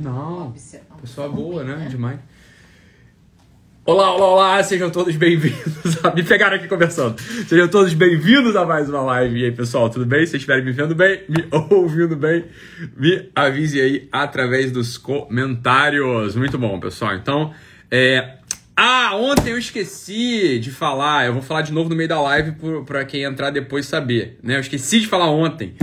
Não, pessoa boa, né? Demais. Olá, olá, olá, sejam todos bem-vindos. Me pegaram aqui conversando. Sejam todos bem-vindos a mais uma live. E aí, pessoal, tudo bem? Se estiverem me vendo bem, me ouvindo bem, me avise aí através dos comentários. Muito bom, pessoal. Então, é. Ah, ontem eu esqueci de falar. Eu vou falar de novo no meio da live para quem entrar depois saber. Né? Eu esqueci de falar ontem.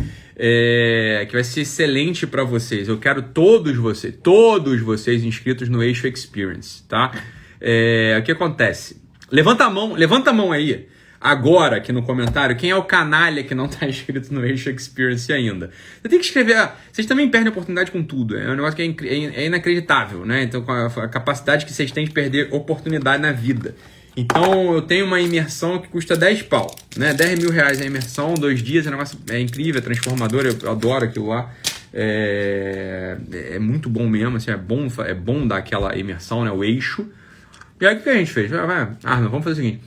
É, que vai ser excelente para vocês. Eu quero todos vocês, todos vocês inscritos no Eixo Experience, tá? É, o que acontece? Levanta a mão, levanta a mão aí, agora aqui no comentário, quem é o canalha que não está inscrito no Eixo Experience ainda. Você tem que escrever. Vocês também perdem oportunidade com tudo. É um negócio que é, é, é inacreditável, né? Então, com a, a capacidade que vocês têm de perder oportunidade na vida. Então eu tenho uma imersão que custa 10 pau, né? 10 mil reais a imersão, dois dias, é um negócio é incrível, é transformador, eu adoro aquilo lá. É, é muito bom mesmo, assim, é bom, é bom dar aquela imersão, né? O eixo. E aí o que a gente fez? Ah, vamos fazer o seguinte.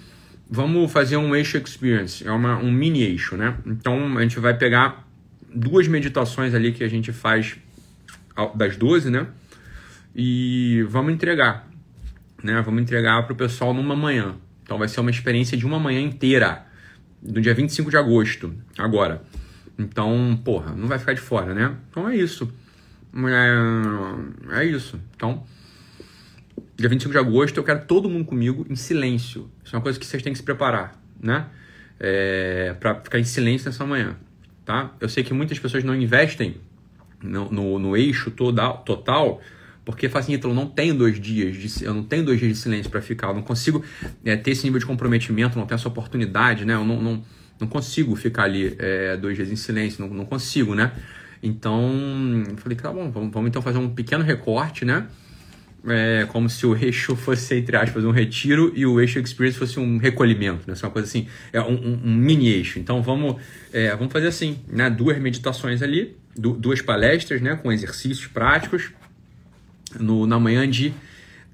Vamos fazer um eixo experience, é uma, um mini eixo, né? Então a gente vai pegar duas meditações ali que a gente faz das 12, né? E vamos entregar né? Vamos entregar para o pessoal numa manhã. Então vai ser uma experiência de uma manhã inteira, no dia 25 de agosto, agora. Então, porra, não vai ficar de fora, né? Então é isso. É, é isso. Então, dia 25 de agosto eu quero todo mundo comigo em silêncio. Isso é uma coisa que vocês têm que se preparar, né? É, para ficar em silêncio nessa manhã, tá? Eu sei que muitas pessoas não investem no, no, no eixo toda, total porque faz assim, não tenho dois dias, de, eu não tenho dois dias de silêncio para ficar, eu não consigo é, ter esse nível de comprometimento, não tenho essa oportunidade, né? Eu não, não, não consigo ficar ali é, dois dias em silêncio, não, não consigo, né? Então, eu falei, tá bom, vamos, vamos, então fazer um pequeno recorte, né? É, como se o eixo fosse, entre aspas, um retiro e o eixo experience fosse um recolhimento, né? É uma coisa assim, é um, um, um mini eixo. Então, vamos, é, vamos fazer assim, né? Duas meditações ali, duas palestras, né? Com exercícios práticos no, na manhã de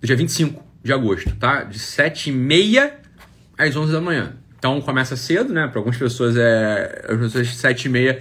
dia 25 de agosto, tá? De 7h30 às 11 da manhã. Então começa cedo, né? Para algumas pessoas é. As pessoas 7h30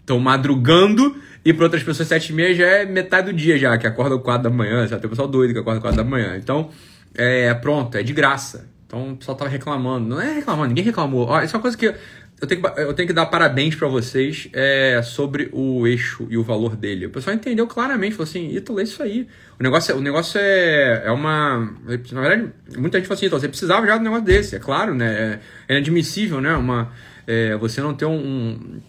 estão madrugando e para outras pessoas 7h30 já é metade do dia já, que acorda 4 da manhã, sabe? Tem pessoal doido que acorda 4 da manhã. Então, é pronto, é de graça. Então o pessoal tava reclamando. Não é reclamando, ninguém reclamou. Ó, isso é uma coisa que eu tenho que, eu tenho que dar parabéns para vocês é, sobre o eixo e o valor dele. O pessoal entendeu claramente, falou assim, Ítalo, é isso aí. O negócio, é, o negócio é, é uma... Na verdade, muita gente falou assim, você precisava já de um negócio desse. É claro, né? É, é inadmissível, né? Uma, é, você não ter um... um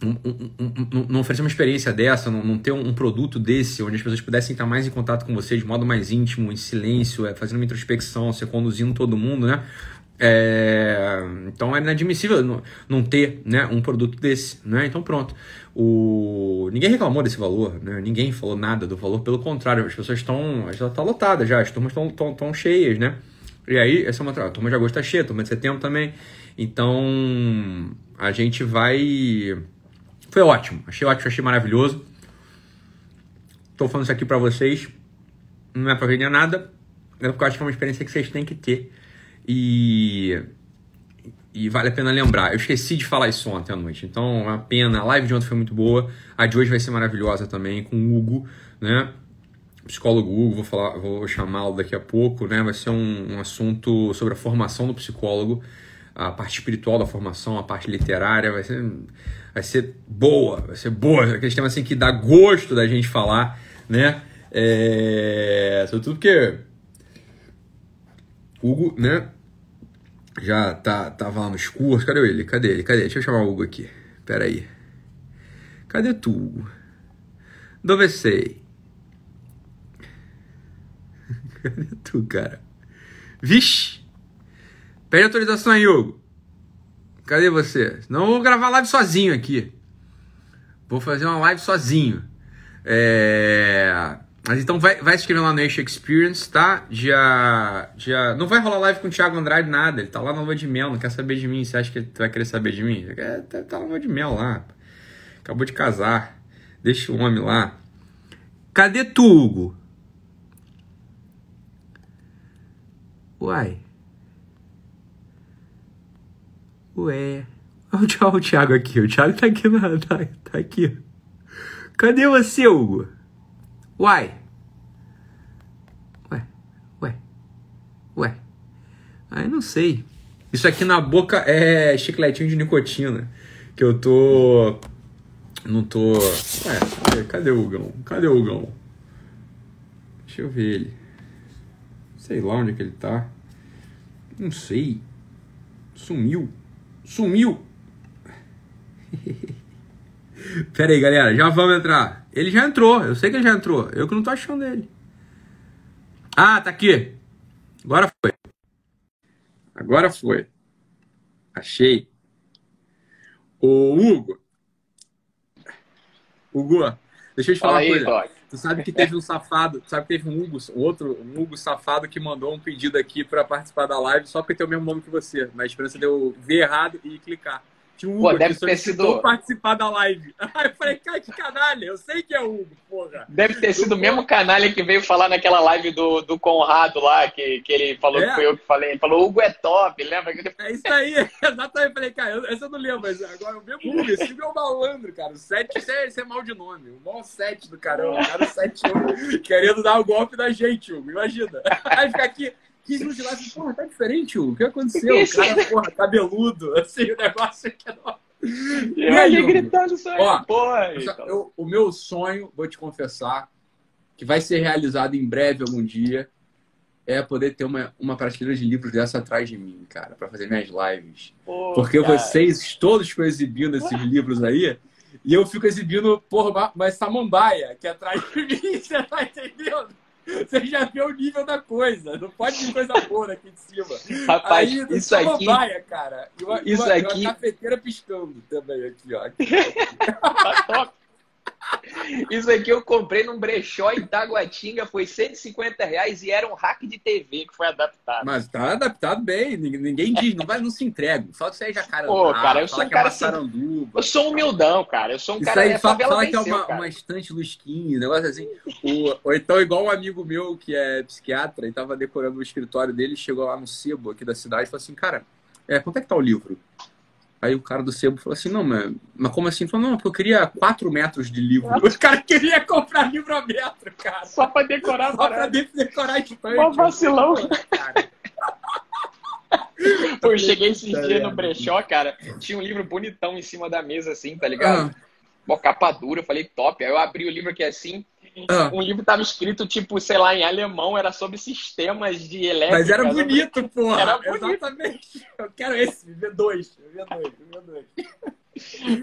um, um, não oferecer uma experiência dessa, não, não ter um, produto desse, onde as pessoas pudessem estar mais em contato com você de modo mais íntimo, em silêncio, é, fazendo uma introspecção, você conduzindo todo mundo, né? É, então é inadmissível não, não, ter né, um produto desse. Né? Então pronto. O, ninguém reclamou desse valor, né? ninguém falou nada do valor, pelo contrário, as pessoas estão. Já está lotada já, as turmas estão cheias, né? E aí, essa é uma a turma de agosto está cheia, a turma de setembro também. Então a gente vai. Foi ótimo, achei ótimo, achei maravilhoso. Estou falando isso aqui para vocês, não é para vender nada, é porque eu acho que é uma experiência que vocês têm que ter e, e vale a pena lembrar. Eu esqueci de falar isso ontem à noite, então é uma pena. A live de ontem foi muito boa, a de hoje vai ser maravilhosa também, com o Hugo, né? psicólogo Hugo, vou, falar, vou chamá-lo daqui a pouco, né? Vai ser um, um, assunto sobre a formação do psicólogo, a parte espiritual da formação, a parte literária, vai ser, vai ser boa, vai ser boa, aqueles temas assim que dá gosto da gente falar, né? É, sobretudo porque Hugo, né? Já tá, tava lá nos cursos. Cadê ele? Cadê ele? Cadê? Deixa eu chamar o Hugo aqui. Pera aí. Cadê tu, Hugo? Dove sei? Cadê tu, cara? Vixe! Pede autorização aí, Hugo. Cadê você? Não vou gravar live sozinho aqui. Vou fazer uma live sozinho. É... Mas então vai, vai se inscrevendo lá no Eixo Experience, tá? Dia, dia... Não vai rolar live com o Thiago Andrade, nada. Ele tá lá na lua de mel, não quer saber de mim. Você acha que ele vai querer saber de mim? Ele tá, tá na lua de mel lá. Acabou de casar. Deixa o homem lá. Cadê tu, Hugo? Uai. Ué. Olha o Thiago aqui. O Thiago tá aqui. Na, tá, tá aqui. Cadê você, Hugo? Uai! Ué, ué, ué. Ah, Aí não sei. Isso aqui na boca é chicletinho de nicotina. Né? Que eu tô. Não tô. Ué, cadê, cadê o Gão? Cadê o Gão? Deixa eu ver ele. Sei lá onde é que ele tá. Não sei. Sumiu. Sumiu! Pera aí, galera. Já vamos entrar. Ele já entrou. Eu sei que ele já entrou. Eu que não tô achando ele. Ah, tá aqui. Agora foi. Agora foi. Achei. Ô, Hugo. Hugo, deixa eu te falar Fala uma aí, coisa. Rock. Tu sabe que teve um safado, tu sabe que teve um Hugo, outro um Hugo safado que mandou um pedido aqui pra participar da live só porque tem o mesmo nome que você, na esperança de eu ver errado e clicar. Tinha um Hugo Pô, aqui deve ter sido- participar da live. Aí eu falei, cara, que canalha, eu sei que é o Hugo, porra. Deve ter sido o mesmo canalha que veio falar naquela live do, do Conrado lá, que, que ele falou É? que foi eu que falei. Ele falou, Hugo é top, lembra? É isso aí, exatamente. Eu falei, cara, eu- essa eu não lembro, mas agora o mesmo Hugo, esse Hugo é o malandro, cara. O 7, isso é, isso é mal de nome. O maior 7 do caramba, o cara 7 querendo dar o golpe da gente, Hugo, imagina. Aí fica aqui, 15 minutos de live, porra, tá diferente, Hugo. O que aconteceu? O cara, porra, cabeludo, assim, o negócio aqui é novo. E E aí, gritando isso aí, Ó, porra. Então. eu- o meu sonho, vou te confessar, que vai ser realizado em breve algum dia, é poder ter uma, uma prateleira de livros dessa atrás de mim, cara, pra fazer minhas lives. Pô, Porque cara. vocês todos ficam exibindo esses livros aí, e eu fico exibindo, porra, uma- uma samambaia que é atrás de mim, você tá entendendo? Você já vê o nível da coisa, não pode vir coisa boa aqui de cima. Rapaz, aí, isso aqui, samambaia, cara. E uma, isso uma- e uma aqui- cafeteira piscando também aqui, ó. tá top. Isso aqui eu comprei num brechó em Taguatinga, foi 150 reais e era um hack de TV que foi adaptado. Mas tá adaptado bem, ninguém, diz, não, vai, não se entrega. Fala que você é jacarandá, Pô, cara, eu sou um que cara é maçaranduba. Eu sou humildão, cara. Eu sou um Isso cara aí, fala, fala que é venceu, uma, uma estante lusquinha, um negócio assim. Ou então, igual um amigo meu que é psiquiatra e tava decorando o escritório dele, chegou lá no sebo aqui da cidade e falou assim, cara, é, quanto é que tá o livro? Aí o cara do sebo falou assim, não, mas, mas como assim? Ele falou, não, porque eu queria 4 metros de livro. Os caras queriam comprar livro a metro, cara. Só pra decorar a Só pra decorar a estante. Mó vacilão. Cara, Pô, eu cheguei esses Tá dias no brechó, cara. Tinha um livro bonitão em cima da mesa, assim, tá ligado? ah, Mó capa dura, eu falei, top. Aí eu abri o livro aqui assim. Ah. Um livro tava escrito, tipo, sei lá, em alemão, era sobre sistemas de elétrica. Mas era bonito, porra. Era bonito. Exatamente. Eu quero esse, viver dois. Viver dois, viver dois.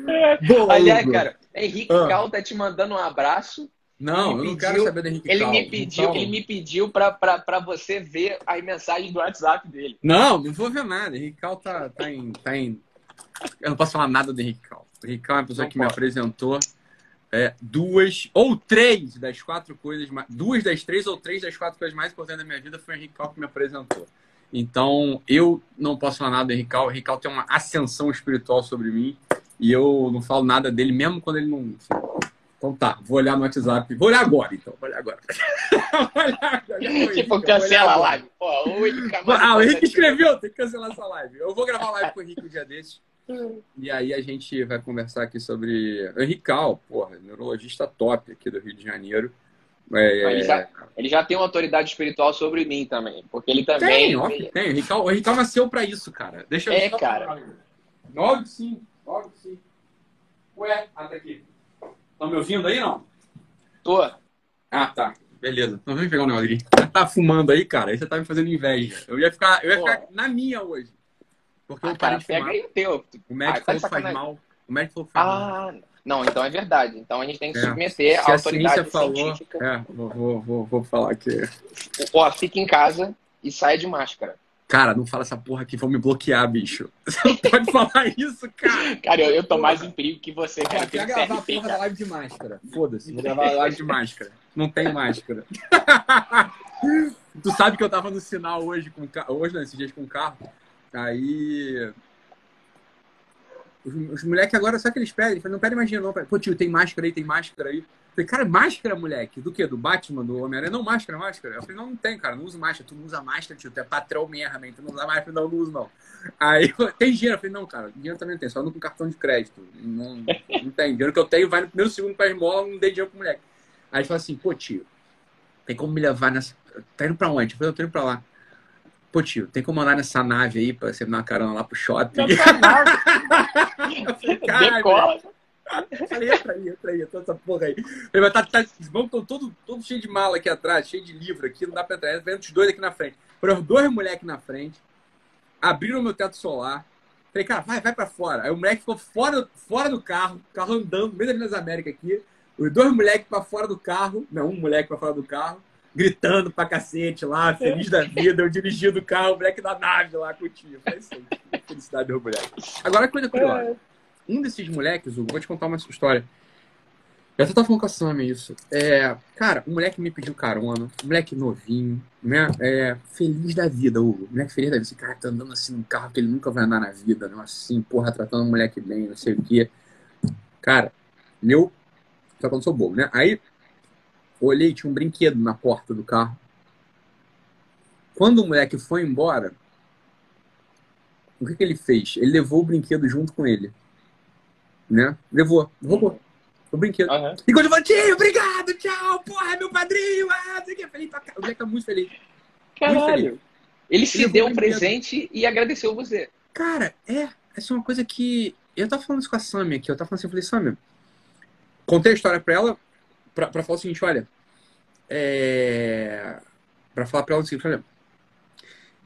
É. Boa, Aliás, cara, Henrique Ah. Cal tá te mandando um abraço. Não, me eu não pediu- quero saber do Henrique Ele Cal. me pediu, Então- ele me pediu pra, pra, pra você ver as mensagens do WhatsApp dele. Não, não vou ver nada. Henrique Cal tá, tá, em, tá em. Eu não posso falar nada do Henrique Cal. O Henrique Cal é uma pessoa Não que me pode. apresentou é, duas ou três das quatro coisas. Duas das três ou três das quatro coisas mais importantes da minha vida foi o Henrique Cal que me apresentou. Então, eu não posso falar nada do Henrique Cal. O Henrique Cal tem uma ascensão espiritual sobre mim. E eu não falo nada dele, mesmo quando ele não. Então tá, vou olhar no WhatsApp. Vou olhar agora, então. Vou olhar agora. vou olhar foi, tipo, olhar cancela a live. Pô, o Henrique Ah, o Henrique escreveu, tem que cancelar essa live. Eu vou gravar live com o Henrique um dia desses. E aí a gente vai conversar aqui sobre. Henrique Cal, porra, neurologista top aqui do Rio de Janeiro. É, Ele já- Ele já tem uma autoridade espiritual sobre mim também. Porque ele também. Tem, ó, tem. O Henrique Cal, o nasceu pra isso, cara. Deixa eu É, cara. falar. Logo sim, logo sim. Ué, tá aqui. Estão me ouvindo aí, não? Tô. Ah, tá. Beleza. Então vem pegar um negócio aqui. Tá fumando aí, cara. Aí você tá me fazendo inveja. Eu ia ficar, eu ia Pô. ficar na minha hoje. Porque Ah, eu parei cara, de pega fumar. aí o teu. O médico Ah, falou que faz mal. O médico falou que faz mal. Ah, não, então é verdade. Então a gente tem que É. submeter Se a a autoridade ciência falou. científica. É, vou, vou, vou, vou falar aqui. Ó, fica em casa e sai de máscara. Cara, não fala essa porra aqui, vão me bloquear, bicho. Você não pode falar isso, cara. Cara, eu, eu tô mais em perigo que você, cara. Cara, Tem quer gravar a porra da live de máscara. Foda-se, vou gravar a live de máscara. Não tem máscara. tu sabe que eu tava no sinal hoje com. Hoje, não, esses dias com o carro. Aí. Os, os moleques agora, só que eles pedem? Falam, não pedem mais dinheiro, não. Pô, tio, tem máscara aí, tem máscara aí. Falei, cara, máscara, moleque? Do quê? Do Batman, do Homem-Aranha? Não, máscara, máscara. Eu falei, não, não tem, cara, não uso máscara. Tu não usa máscara, tio, tu é patrão mesmo, hein? Tu não usa máscara, não, não uso, não. Aí, eu, tem dinheiro? Eu falei, não, cara, dinheiro também não tem, só ando com cartão de crédito. Não, não tem. Dinheiro que eu tenho vai no primeiro segundo pra esmola, não dei dinheiro pro moleque. Aí ele assim, pô, tio, tem como me levar nessa. Tá indo pra onde? Eu falei, eu tô indo pra lá. Pô, tio, tem como andar nessa nave aí pra você dar uma carona lá pro shopping? Nessa nave. Decola. Falei, entra aí, entra aí, toda essa porra aí. Falei, tá, tá, os bancos estão todo, todo cheio de mala aqui atrás, cheio de livro aqui, não dá pra entrar. Vendo os dois aqui na frente. Foram dois moleques na frente, abriram meu teto solar. Falei, cara, vai, vai pra fora. Aí o moleque ficou fora, fora do carro, carro andando, no meio da Minas América aqui. Os dois moleques pra fora do carro, não, um moleque pra fora do carro, gritando pra cacete lá, feliz da vida, eu dirigindo o carro, o moleque da nave lá com o tio. Falei, isso aí, felicidade do moleque. Agora, coisa curiosa. Um desses moleques, Hugo, vou te contar uma história. Eu até tava falando com a Sammy isso. É, cara, o moleque me pediu carona, o moleque novinho, né? É, feliz da vida, Hugo. O moleque feliz da vida. Esse cara tá andando assim num carro que ele nunca vai andar na vida, né? Assim, porra, tratando o moleque bem, não sei o quê. Cara, meu. Só quando sou bobo, né? Aí, olhei, tinha um brinquedo na porta do carro. Quando o moleque foi embora, o que, que ele fez? Ele levou o brinquedo junto com ele né? Levou, roubou. O brinquedo. Uhum. E quando eu tio, obrigado, tchau, porra, meu padrinho, ah, sei que, feliz pra O moleque tá muito feliz. Caralho. Muito feliz. Ele se Ele deu um presente e agradeceu você. Cara, é. Essa é uma coisa que. Eu tava falando isso com a Sammy aqui. Eu tava falando assim, eu falei, Sammy, contei a história pra ela, pra, pra falar o seguinte, olha. É. Pra falar pra ela o seguinte, olha.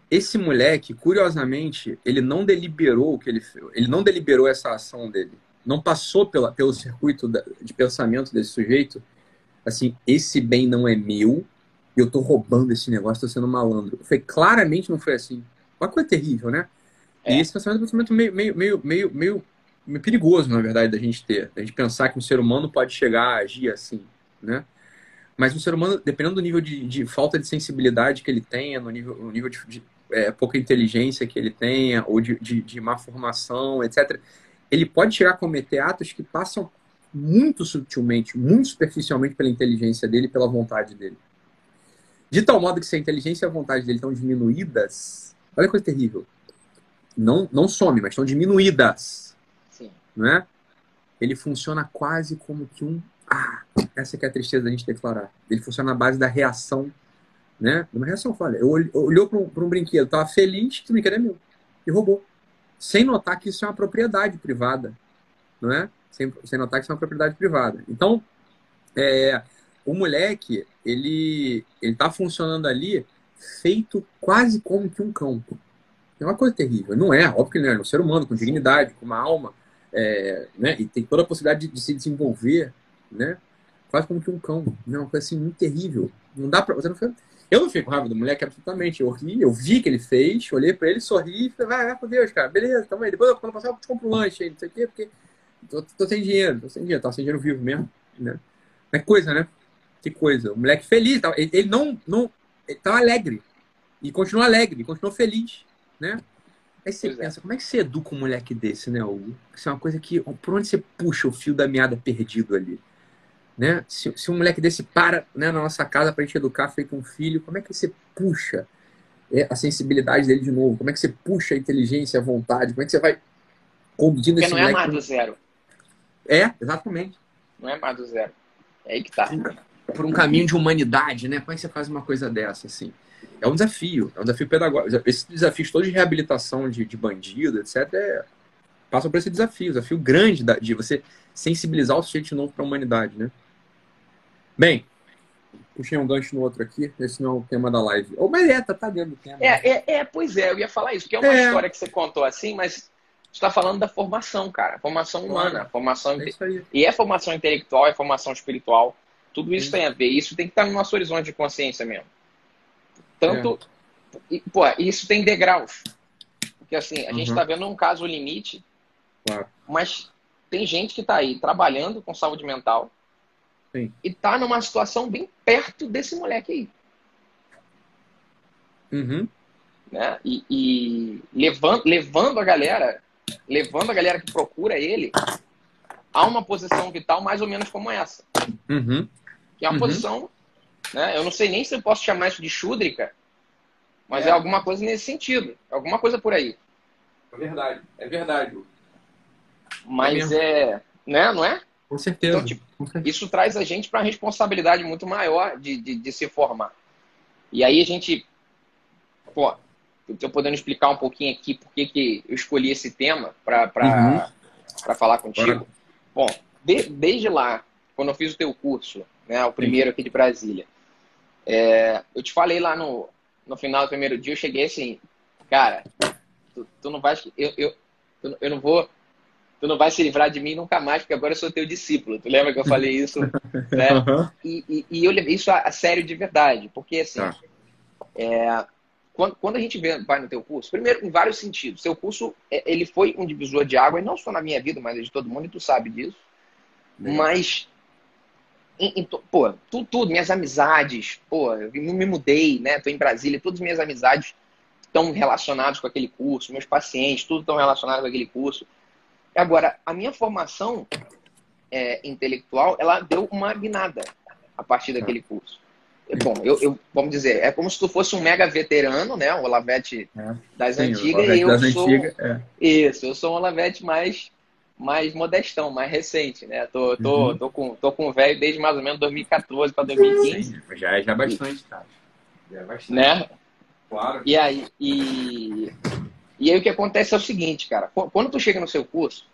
Esse moleque, curiosamente, ele não deliberou o que ele fez. Ele não deliberou essa ação dele não passou pela, pelo circuito de pensamento desse sujeito, assim, esse bem não é meu, eu estou roubando esse negócio, estou sendo malandro. Foi claramente não foi assim. Uma coisa terrível, né? É. E esse pensamento é um pensamento meio, meio, meio, meio, meio, meio perigoso, na verdade, da gente ter. Da gente pensar que um ser humano pode chegar a agir assim, né? Mas um ser humano, dependendo do nível de, de falta de sensibilidade que ele tenha, no nível, no nível de, de é, pouca inteligência que ele tenha, ou de, de, de má formação, etc., ele pode chegar a cometer atos que passam muito sutilmente, muito superficialmente pela inteligência dele e pela vontade dele. De tal modo que se a inteligência e a vontade dele estão diminuídas, olha que coisa terrível. Não, não some, mas estão diminuídas. Sim. É? Ele funciona quase como que um. Ah, essa que é a tristeza da gente declarar. Ele funciona na base da reação, né? Uma reação, olha, eu olhou para um, um brinquedo, estava feliz que o brinquedo é meu. E roubou sem notar que isso é uma propriedade privada, não é? Sem, sem notar que isso é uma propriedade privada. Então, é, o moleque, ele ele está funcionando ali feito quase como que um cão. É uma coisa terrível. Não é, óbvio que não é. É um ser humano com dignidade, com uma alma, é, né? E tem toda a possibilidade de, de, se desenvolver, né? Quase como que um cão. Uma coisa assim muito terrível. Não dá para você não eu não fico com raiva do moleque absolutamente. Eu ri, eu vi que ele fez, olhei pra ele, sorri e falei, vai, vai com Deus, cara. Beleza, tamo aí. Depois, quando eu passar, eu te compro um lanche aí, não sei o quê, porque tô, tô, sem dinheiro, tô sem dinheiro, tô sem dinheiro vivo mesmo, né? É coisa, né? Que coisa. O moleque feliz, ele, ele não, não, ele tava alegre. E continua alegre, continua feliz, né? Aí você pois é. pensa, é. como é que você educa um moleque desse, né, Hugo? Isso é uma coisa que, por onde você puxa o fio da meada perdido ali? Né? Se, se um moleque desse para né, na nossa casa para a gente educar feito um filho, como é que você puxa é, a sensibilidade dele de novo? Como é que você puxa a inteligência, a vontade? Como é que você vai conduzindo Porque esse não é mais do zero. É, exatamente. Não é mais do zero. É aí que tá. Por um caminho de humanidade, né? Como é que você faz uma coisa dessa, assim? É um desafio, é um desafio pedagógico. Esses desafios todos de reabilitação de, de bandido, etc., é, passam por esse desafio, desafio grande de você sensibilizar o sujeito novo para a humanidade, né? Bem, puxei um gancho no outro aqui, esse não é o tema da live. Ou mas é, tá, dentro do tema. É, é, é, pois é, eu ia falar isso, porque é uma é. história que você contou assim, mas está falando da formação, cara. Formação humana, formação. É e é formação intelectual, é formação espiritual. Tudo isso Sim. tem a ver. Isso tem que estar no nosso horizonte de consciência mesmo. Tanto. É. E, pô, isso tem degraus. Porque assim, a uhum. gente está vendo um caso limite, claro. mas tem gente que está aí trabalhando com saúde mental, Sim. E tá numa situação bem perto desse moleque aí. Uhum. Né? E, e levando, levando a galera, levando a galera que procura ele a uma posição vital mais ou menos como essa. Uhum. Que é uma uhum. posição, né? Eu não sei nem se eu posso chamar isso de chúdrica, mas é. é alguma coisa nesse sentido. Alguma coisa por aí. É verdade, é verdade. Mas é, é né, não é? Com certeza. Então, tipo, isso traz a gente para uma responsabilidade muito maior de, de, de, se formar. E aí a gente, pô, estou podendo explicar um pouquinho aqui por que, que eu escolhi esse tema para uhum. falar contigo. Bom, de, desde lá, quando eu fiz o teu curso, né, o primeiro aqui de Brasília, é, eu te falei lá no, no final do primeiro dia, eu cheguei assim, cara, tu, tu não vai. Eu, eu, eu não vou. Tu não vai se livrar de mim nunca mais, porque agora eu sou teu discípulo. Tu lembra que eu falei isso? né? Uhum. E, e, e, eu levei isso a, a, sério de verdade, porque assim, tá. é, quando, quando a gente vai no teu curso, primeiro, em vários sentidos, seu curso é, ele foi um divisor de água, e não só na minha vida, mas de todo mundo, e tu sabe disso. Mas em, em, pô, tudo, tudo, minhas amizades, pô, eu me mudei, né? Tô em Brasília, todas as minhas amizades estão relacionadas com aquele curso, meus pacientes, tudo estão relacionado com aquele curso. Agora, a minha formação é, intelectual, ela deu uma guinada a partir daquele curso. Bom, eu, eu, vamos dizer, é como se tu fosse um mega veterano, né? O Olavete é. das Sim, antigas, e eu das sou. Antigas, é. Isso, eu sou um Olavete mais mais modestão, mais recente, né? Tô, tô, uhum. tô com tô com velho desde mais ou menos 2014 para 2015. Sim, já é já bastante, cara. Já é bastante. Né? Claro. E aí, e, e aí o que acontece é o seguinte, cara. Quando tu chega no seu curso,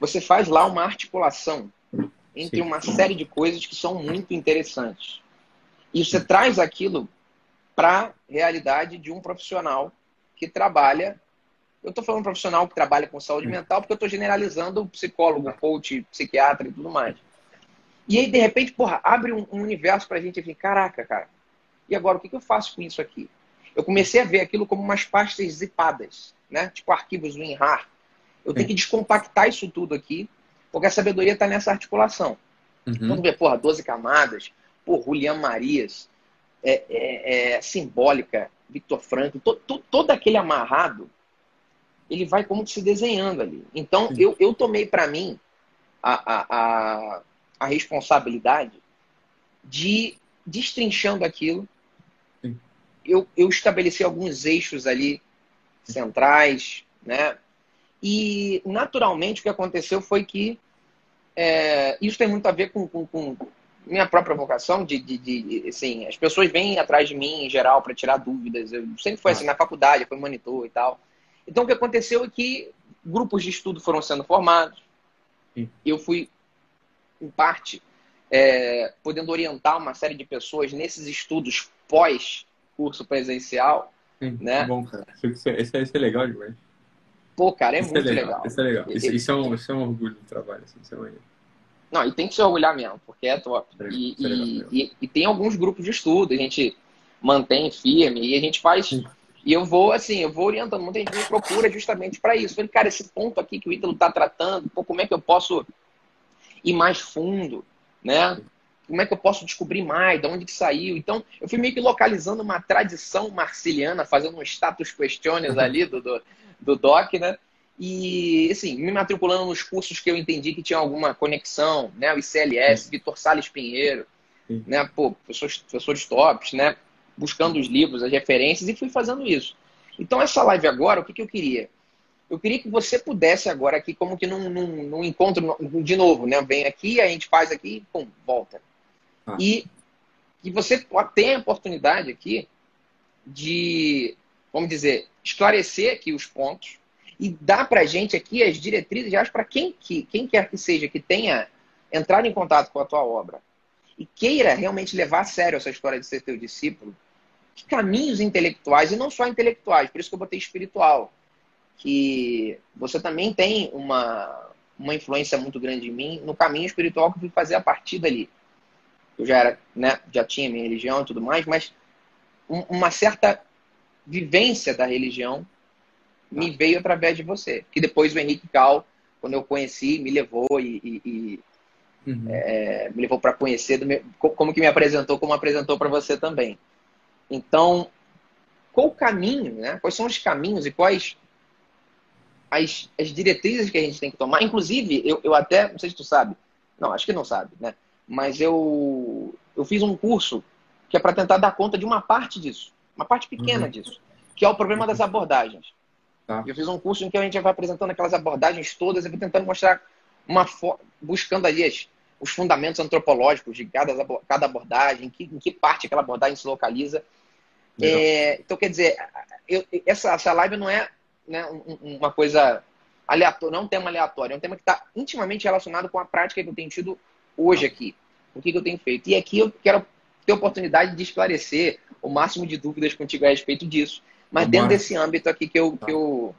você faz lá uma articulação entre Sim. uma série de coisas que são muito interessantes. E você traz aquilo para a realidade de um profissional que trabalha eu estou falando profissional que trabalha com saúde mental porque eu estou generalizando psicólogo, coach, psiquiatra e tudo mais. E aí, de repente, porra, abre um, um universo para a gente assim, caraca, cara, e agora o que, que eu faço com isso aqui? Eu comecei a ver aquilo como umas pastas zipadas, né? Tipo arquivos WinRAR. Eu tenho que descompactar isso tudo aqui, porque a sabedoria está nessa articulação. Uhum. Quando vê, porra, 12 camadas, por Julian Marias, é, é, é, simbólica, Victor Franco, to, to, todo aquele amarrado ele vai como se desenhando ali. Então, eu, eu tomei para mim a, a, a, a, responsabilidade de, destrinchando aquilo, eu, eu estabeleci alguns eixos ali centrais, né? E, naturalmente, o que aconteceu foi que é, isso tem muito a ver com, com, com minha própria vocação de, de, de, assim, as pessoas vêm atrás de mim em geral para tirar dúvidas. Eu sempre foi assim na faculdade, foi monitor e tal. Então, o que aconteceu é que grupos de estudo foram sendo formados. Sim. Eu fui, em parte, é, podendo orientar uma série de pessoas nesses estudos pós-curso presencial. Sim, né? bom, cara. Isso, é, isso, é, isso é legal demais. Pô, cara, é isso é muito é legal, legal. Isso é legal. Isso, isso, é, um, isso é um orgulho do trabalho. Assim, isso é Não, e tem que se orgulhar mesmo, porque é top. E, e, e, e, tem alguns grupos de estudo, a gente mantém firme e a gente faz Sim. E eu vou, assim, eu vou orientando. Muita gente me procura justamente para isso. Falei, cara, esse ponto aqui que o Ítalo está tratando, pô, como é que eu posso ir mais fundo, né? Como é que eu posso descobrir mais, de onde que saiu? Então, eu fui meio que localizando uma tradição marciliana, fazendo um status questiones ali do, do, do DOC, né? E, assim, me matriculando nos cursos que eu entendi que tinha alguma conexão, né? O ICLS, Vitor Salles Pinheiro, né? Pô, professores, professores tops, né? buscando os livros, as referências e fui fazendo isso. Então, essa live agora, o que, que eu queria? Eu queria que você pudesse agora aqui, como que num, num, num encontro de novo, né? Vem aqui, a gente faz aqui, pum, volta. Ah. E que você tenha a oportunidade aqui de, vamos dizer, esclarecer aqui os pontos e dar para a gente aqui as diretrizes, já para quem, que, quem quer que seja que tenha entrado em contato com a tua obra e queira realmente levar a sério essa história de ser teu discípulo, que caminhos intelectuais, e não só intelectuais, por isso que eu botei espiritual, que você também tem uma, uma influência muito grande em mim no caminho espiritual que eu fui fazer a partir dali. Eu já era, né, já tinha minha religião e tudo mais, mas um, uma certa vivência da religião me veio através de você. Que depois o Henrique Cal, quando eu conheci, me levou e, e, e uhum. é, me levou para conhecer, como que me apresentou, como apresentou para você também. Então, qual o caminho, né? Quais são os caminhos e quais as, as diretrizes que a gente tem que tomar? Inclusive, eu, eu até, não sei se tu sabe, não, acho que não sabe, né? Mas eu, eu fiz um curso que é para tentar dar conta de uma parte disso, uma parte pequena uhum. disso, que é o problema das abordagens. Tá. Eu fiz um curso em que a gente vai apresentando aquelas abordagens todas, e vou tentando mostrar uma buscando ali as, os fundamentos antropológicos de cada, cada abordagem, em que, em que parte aquela abordagem se localiza. É, então, quer dizer, eu, essa, essa live não é né, uma coisa aleatória, não é um tema aleatório, é um tema que está intimamente relacionado com a prática que eu tenho tido hoje aqui. O que, que eu tenho feito. E aqui eu quero ter oportunidade de esclarecer o máximo de dúvidas contigo a respeito disso. Mas dentro desse âmbito aqui que eu, que eu,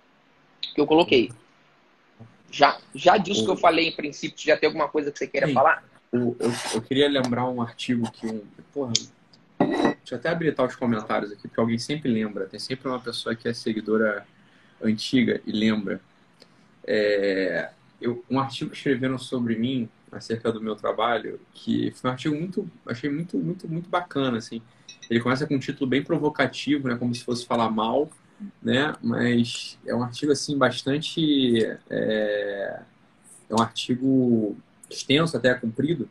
que eu coloquei. Já, já disso que eu falei, em princípio, já tem alguma coisa que você queira Sim. falar? Eu, eu, eu, queria lembrar um artigo que um. Porra, deixa eu até habilitar os comentários aqui, porque alguém sempre lembra. Tem sempre uma pessoa que é seguidora antiga e lembra. É, eu, um artigo que escreveram sobre mim acerca do meu trabalho, que foi um artigo muito, achei muito, muito, muito bacana, assim. Ele começa com um título bem provocativo, né, como se fosse falar mal, né, mas é um artigo, assim, bastante, é, é um artigo extenso, até comprido,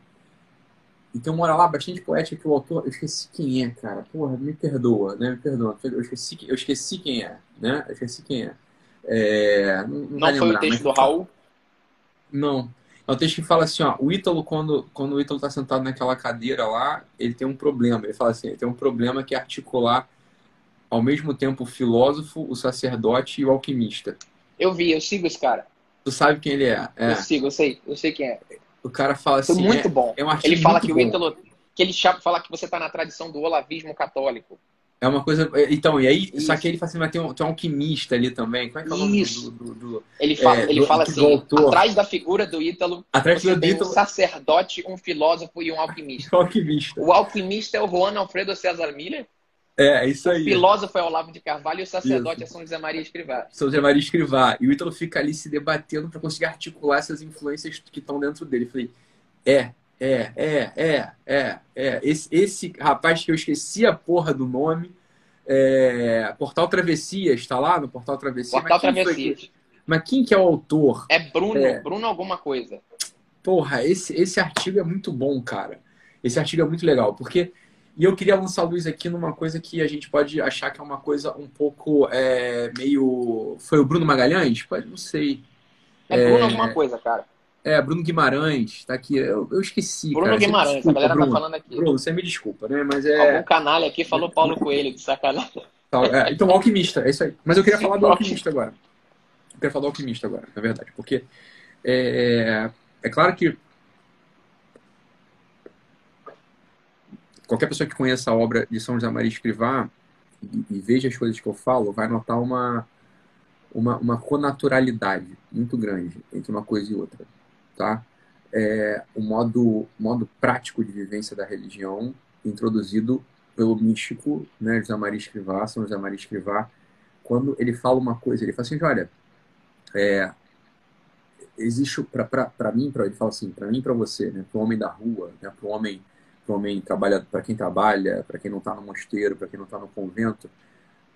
e tem uma hora lá bastante poética que o autor, eu esqueci quem é, cara, porra, me perdoa, né, me perdoa, eu esqueci, eu esqueci quem é, né, eu esqueci quem é. é não, não, não foi lembrar, o texto mas... do Raul? Não, é um texto que fala assim, ó, o Ítalo, quando, quando o Ítalo está sentado naquela cadeira lá, ele tem um problema. Ele fala assim, ele tem um problema que é articular ao mesmo tempo o filósofo, o sacerdote e o alquimista. Eu vi, eu sigo esse cara. Tu sabe quem ele é? é. Eu sigo, eu sei, eu sei quem é. O cara fala assim. Foi muito é, bom. É um ele fala que bom. o Ítalo. Que ele fala que você está na tradição do olavismo católico. É uma coisa. É, então, e aí, Isso. só que ele fala assim, mas tem um, tem um alquimista ali também. Como é que é o nome. Do, do, do, ele fala, é, ele do, fala assim: atrás da figura do Ítalo, atrás você tem Ítalo... um sacerdote, um filósofo e um alquimista. o alquimista. O alquimista é o Juan Alfredo César Miller. É, é isso aí. O filósofo é o Olavo de Carvalho e o sacerdote isso. é São José Maria Escrivá. São José Maria Escrivá. E o Ítalo fica ali se debatendo para conseguir articular essas influências que estão dentro dele. Eu falei, é, é, é, é, é, é. Esse, esse rapaz que eu esqueci a porra do nome é, Portal Travessias, está lá no Portal Travessias? Portal Travessias. Mas quem que é o autor? É Bruno, é... Bruno alguma coisa. Porra, esse, esse artigo é muito bom, cara. Esse artigo é muito legal, porque... E eu queria lançar a luz aqui numa coisa que a gente pode achar que é uma coisa um pouco é, meio... Foi o Bruno Magalhães? Pode, não sei. É Bruno é... alguma coisa, cara. É, Bruno Guimarães, tá aqui. Eu, eu esqueci. Bruno cara. Guimarães, desculpa, a galera tá Bruno. tá falando aqui. Bruno, você me desculpa, né? Mas é. Algum canalha aqui falou Paulo Coelho, de sacanagem. É, então, alquimista, é isso aí. Mas eu queria falar do alquimista agora. Eu queria falar do alquimista agora, na verdade. Porque é, é claro que qualquer pessoa que conheça a obra de São José Maria Escrivá e, e veja as coisas que eu falo, vai notar uma, uma, uma conaturalidade muito grande entre uma coisa e outra tá? É, o modo, modo prático de vivência da religião introduzido pelo místico, né, José Maria Escrivá, São José Maria Escrivá, quando ele fala uma coisa, ele fala assim, olha, é, existe para mim, para ele fala assim, para mim, para você, né, para o homem da rua, né, para o homem, para homem trabalha, para quem trabalha, para quem não está no mosteiro, para quem não está no convento,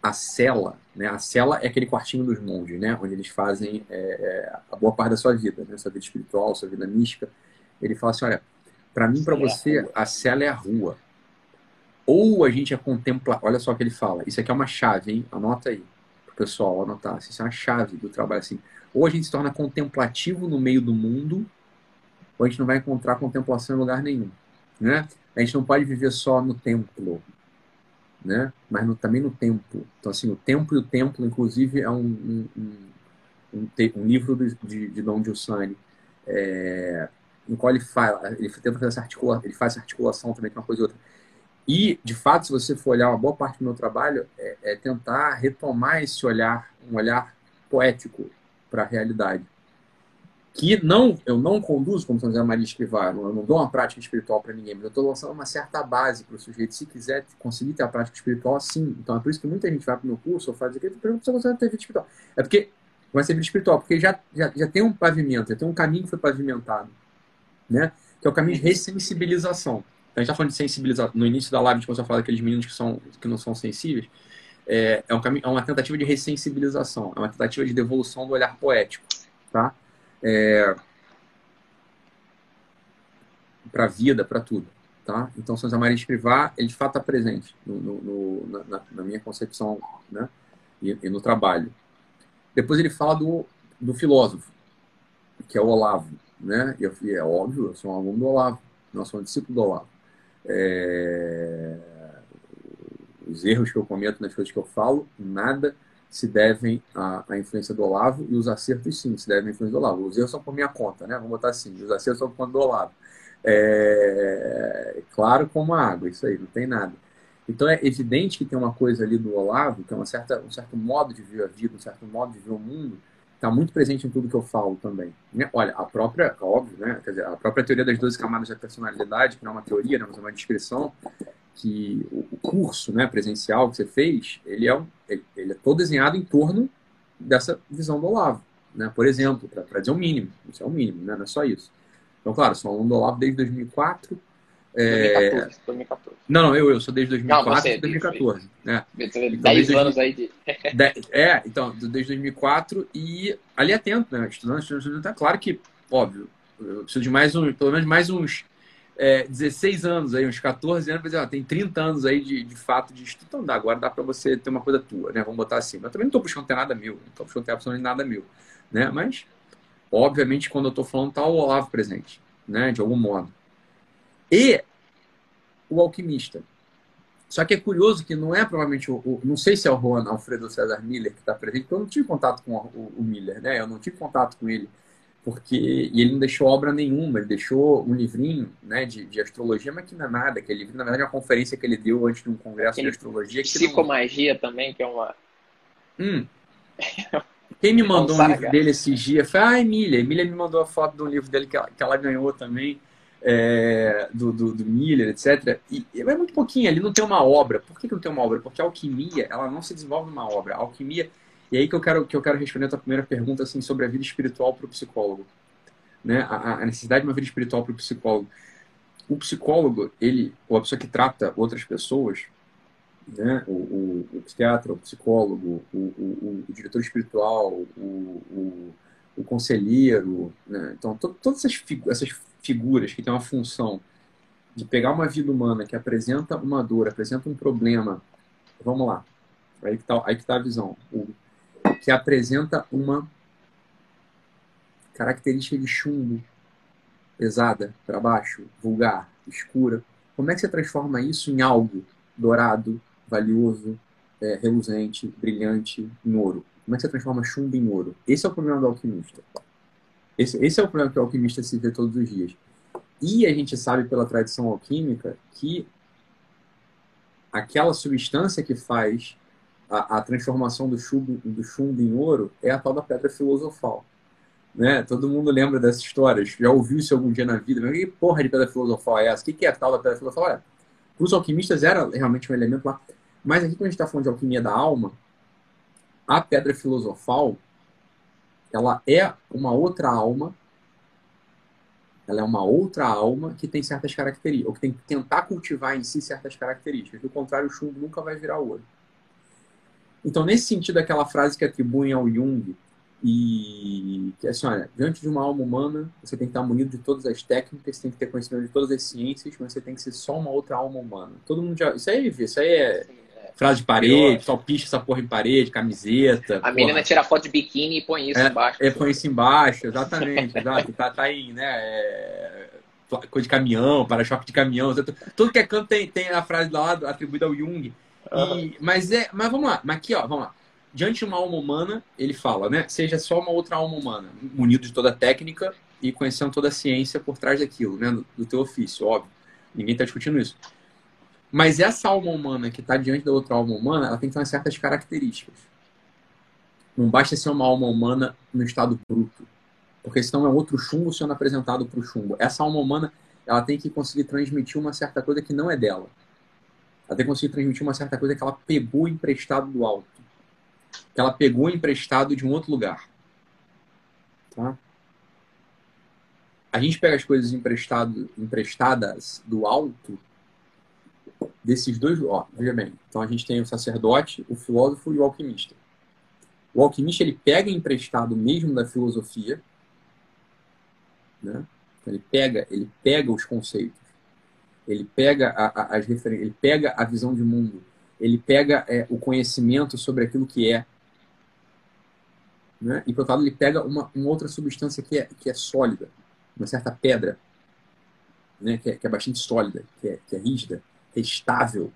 a cela, né? A cela é aquele quartinho dos monges, né? Onde eles fazem é, é, a boa parte da sua vida, né? Sua vida espiritual, sua vida mística. Ele fala assim, olha, para mim, para você, a cela é a rua. Ou a gente é contempla, olha só o que ele fala. Isso aqui é uma chave, hein? Anota aí, pro pessoal anotar. Isso é uma chave do trabalho assim. Ou a gente se torna contemplativo no meio do mundo, ou a gente não vai encontrar contemplação em lugar nenhum, né? A gente não pode viver só no templo, né? mas no, também no templo. Então, assim, o templo e o templo, inclusive, é um, um, um, um, livro de, de, de Dom Giussani, é, em qual ele fala, ele tenta fazer essa articulação, ele faz essa articulação também com uma coisa e outra. E, de fato, se você for olhar uma boa parte do meu trabalho, é, é tentar retomar esse olhar, um olhar poético para a realidade que não, eu não conduzo como São José Maria Escrivá, eu não dou uma prática espiritual para ninguém, mas eu estou lançando uma certa base para o sujeito, se quiser conseguir ter a prática espiritual, sim. Então é por isso que muita gente vai para o meu curso ou faz aquilo, pergunta se você ter vida espiritual. É porque vai ser vida espiritual, porque já, já, já tem um pavimento, já tem um caminho que foi pavimentado, né? Que é o caminho de ressensibilização. Então, a gente está falando de sensibilização. No início da live, a gente começou a falar daqueles meninos que, são, que não são sensíveis. É, é, um caminho, é uma tentativa de ressensibilização, é uma tentativa de devolução do olhar poético, tá? É, para a vida, para tudo. Tá? Então, São José Maria Escrivá, ele de fato está presente no, no, no, na, na, minha concepção né? E, e, no trabalho. Depois ele fala do, do filósofo, que é o Olavo. Né? Eu, e é óbvio, eu sou um aluno do Olavo, nós somos discípulos do Olavo. É... os erros que eu cometo nas coisas que eu falo, nada se devem à, à influência do Olavo e os acertos sim se devem à influência do Olavo. Os erros são por minha conta, né? Vamos botar assim, os acertos são por conta do Olavo. É, claro como a água, isso aí, não tem nada. Então é evidente que tem uma coisa ali do Olavo, que é uma certa, um certo modo de ver a vida, um certo modo de ver o mundo, está muito presente em tudo que eu falo também. Né? Olha, a própria, óbvio, né? Dizer, a própria teoria das 12 camadas da personalidade, que não é uma teoria, né? mas é uma descrição, que o curso né, presencial que você fez, ele é, ele, ele é todo desenhado em torno dessa visão do Olavo. Né? Por exemplo, para dizer o mínimo, isso é o mínimo, né? não é só isso. Então, claro, sou aluno do Olavo desde 2004. 2014, é... 2014. Não, não, eu, eu sou desde 2004 não, você, 2014. Né? 10 então, anos aí de... é, então, desde 2004 e ali atento, né? Estudando, estudando, estudando, tá claro que, óbvio, eu preciso de mais um, pelo menos mais uns é, 16 anos, aí, uns 14 anos, dizer, tem 30 anos aí de, de fato de estudo, então dá, agora dá para você ter uma coisa tua, né? Vamos botar assim. Mas também não estou buscando ter nada meu, não estou buscando ter absolutamente nada meu, né? Mas, obviamente, quando eu estou falando, tá o Olavo presente, né? De algum modo. E o alquimista. Só que é curioso que não é provavelmente o, o não sei se é o Juan Alfredo César Miller que está presente, porque eu não tive contato com o, o Miller, né? Eu não tive contato com ele porque e ele não deixou obra nenhuma, ele deixou um livrinho né, de, de astrologia, mas que não é nada, que livro, na verdade, é uma conferência que ele deu antes de um congresso Aquele de astrologia. psicomagia não... também, que é uma. Hum. Quem me mandou um livro dele esses dias foi a Emília. A Emília me mandou a foto de um livro dele que ela, que ela ganhou também, é, do, do, do, Miller, etc. E, e é muito pouquinho, ele não tem uma obra. Por que, que não tem uma obra? Porque a alquimia, ela não se desenvolve numa obra. A alquimia e aí que eu quero, que eu quero responder a tua primeira pergunta assim, sobre a vida espiritual para o psicólogo. Né? A, a, necessidade de uma vida espiritual para o psicólogo. O psicólogo, ele, ou a pessoa que trata outras pessoas, né? o, o, o psiquiatra, o psicólogo, o, o, o diretor espiritual, o, o, conselheiro, né? então to, todas essas, figu essas figuras que têm uma função de pegar uma vida humana que apresenta uma dor, apresenta um problema, vamos lá, aí que está tá a visão. O, que apresenta uma característica de chumbo pesada para baixo, vulgar, escura. Como é que você transforma isso em algo dourado, valioso, é, reluzente, brilhante, em ouro? Como é que você transforma chumbo em ouro? Esse é o problema do alquimista. Esse, esse é o problema que o alquimista se vê todos os dias. E a gente sabe pela tradição alquímica que aquela substância que faz a, a, transformação do chumbo, do chumbo em ouro é a tal da pedra filosofal. Né? Todo mundo lembra dessa história, já ouviu isso algum dia na vida, mas que porra de pedra filosofal é essa? O que é a tal da pedra filosofal? Olha, para os alquimistas era realmente um elemento lá. Mas aqui, quando a gente está falando de alquimia da alma, a pedra filosofal ela é uma outra alma, ela é uma outra alma que tem certas características, ou que tem que tentar cultivar em si certas características. Do contrário, o chumbo nunca vai virar ouro. Então, nesse sentido, aquela frase que atribuem ao Jung, e que é assim, olha, diante de uma alma humana, você tem que estar munido de todas as técnicas, você tem que ter conhecimento de todas as ciências, mas você tem que ser só uma outra alma humana. Todo mundo já. Isso aí, isso aí é, é frase de parede, só picha essa porra em parede, camiseta. A porra. menina tira foto de biquíni e põe isso é, embaixo. É, põe isso embaixo, exatamente. exato, tá, tá aí, né? É, coisa de caminhão, para-choque de caminhão. Tudo que é canto tem, tem a frase lá atribuída ao Jung. E, mas, é, mas vamos lá, mas aqui, ó, vamos lá. Diante de uma alma humana, ele fala, né? Seja só uma outra alma humana, munido de toda a técnica e conhecendo toda a ciência por trás daquilo, né? Do, do teu ofício, óbvio. Ninguém está discutindo isso. Mas essa alma humana que está diante da outra alma humana, ela tem que ter certas características. Não basta ser uma alma humana no estado bruto. Porque senão é outro chumbo sendo apresentado para o chumbo. Essa alma humana, ela tem que conseguir transmitir uma certa coisa que não é dela até conseguir transmitir uma certa coisa que ela pegou emprestado do alto. Que ela pegou emprestado de um outro lugar. Tá? A gente pega as coisas emprestado, emprestadas do alto desses dois. Ó, veja bem. Então a gente tem o sacerdote, o filósofo e o alquimista. O alquimista ele pega emprestado mesmo da filosofia, né? Então, ele pega, ele pega os conceitos ele pega a, a, as referências, ele pega a visão de mundo, ele pega é, o conhecimento sobre aquilo que é. Né? E, por outro lado, ele pega uma, uma outra substância que é, que é sólida, uma certa pedra, né? que, é, que é bastante sólida, que é, que é rígida, que é estável.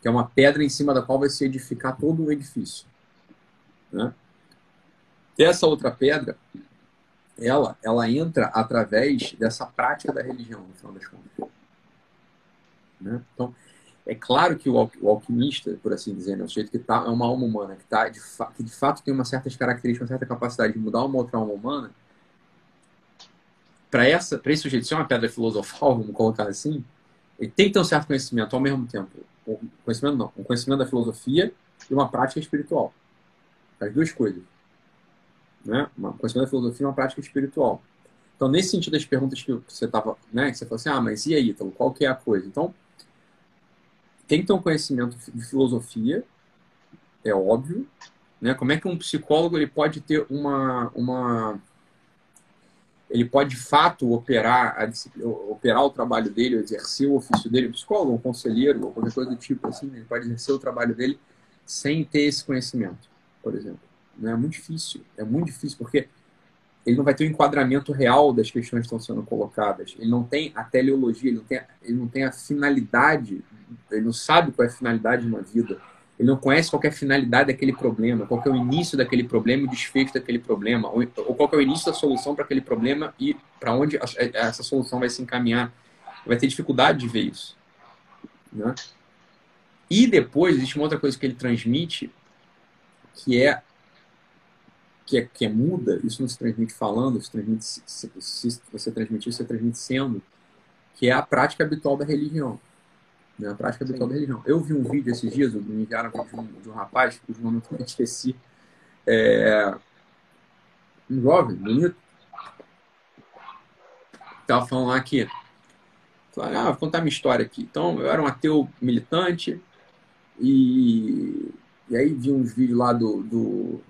que é uma pedra em cima da qual vai se edificar todo o edifício. Né? Essa outra pedra, ela, ela entra através dessa prática da religião, no final das contas. Né? Então, é claro que o, alquimista, por assim dizer, né, o sujeito que tá, é uma alma humana, que, tá, de que de fato tem uma certas características, uma certa capacidade de mudar uma outra alma humana, para esse sujeito ser uma pedra filosofal, vamos colocar assim, ele tem que ter um certo conhecimento ao mesmo tempo. Um conhecimento não, um conhecimento da filosofia e uma prática espiritual. As duas coisas. Né? Um conhecimento da filosofia e uma prática espiritual. Então, nesse sentido, as perguntas que você estava, né, que você falou assim, ah, mas e aí, então, qual que é a coisa? Então, tem que ter um conhecimento de filosofia, é óbvio, né? Como é que um psicólogo ele pode ter uma, uma ele pode de fato operar, a, operar o trabalho dele, exercer o ofício dele, um psicólogo, um conselheiro, ou qualquer coisa do tipo assim, ele pode exercer o trabalho dele sem ter esse conhecimento, por exemplo. Não é muito difícil, é muito difícil porque ele não vai ter o um enquadramento real das questões que estão sendo colocadas. Ele não tem a teleologia, ele não tem, ele não tem a finalidade, ele não sabe qual é a finalidade de uma vida ele não conhece qual é a finalidade daquele problema, qual é o início daquele problema, o desfecho daquele problema, ou, ou qual é o início da solução para aquele problema e para onde essa solução vai se encaminhar. Vai ter dificuldade de ver isso. Né? E depois, existe uma outra coisa que ele transmite, que é que é, que é muda, isso não se transmite falando, se, transmite, se, se você transmitir, você transmite sendo, que é a prática habitual da religião né, a prática habitual da religião. Eu vi um vídeo esses dias, me enviaram de um, de um rapaz, cujo nome eu esqueci, é, um jovem, bonito, estava falando lá que, ah, vou contar minha história aqui. Então, eu era um ateu militante e, e aí vi uns vídeos lá do, do,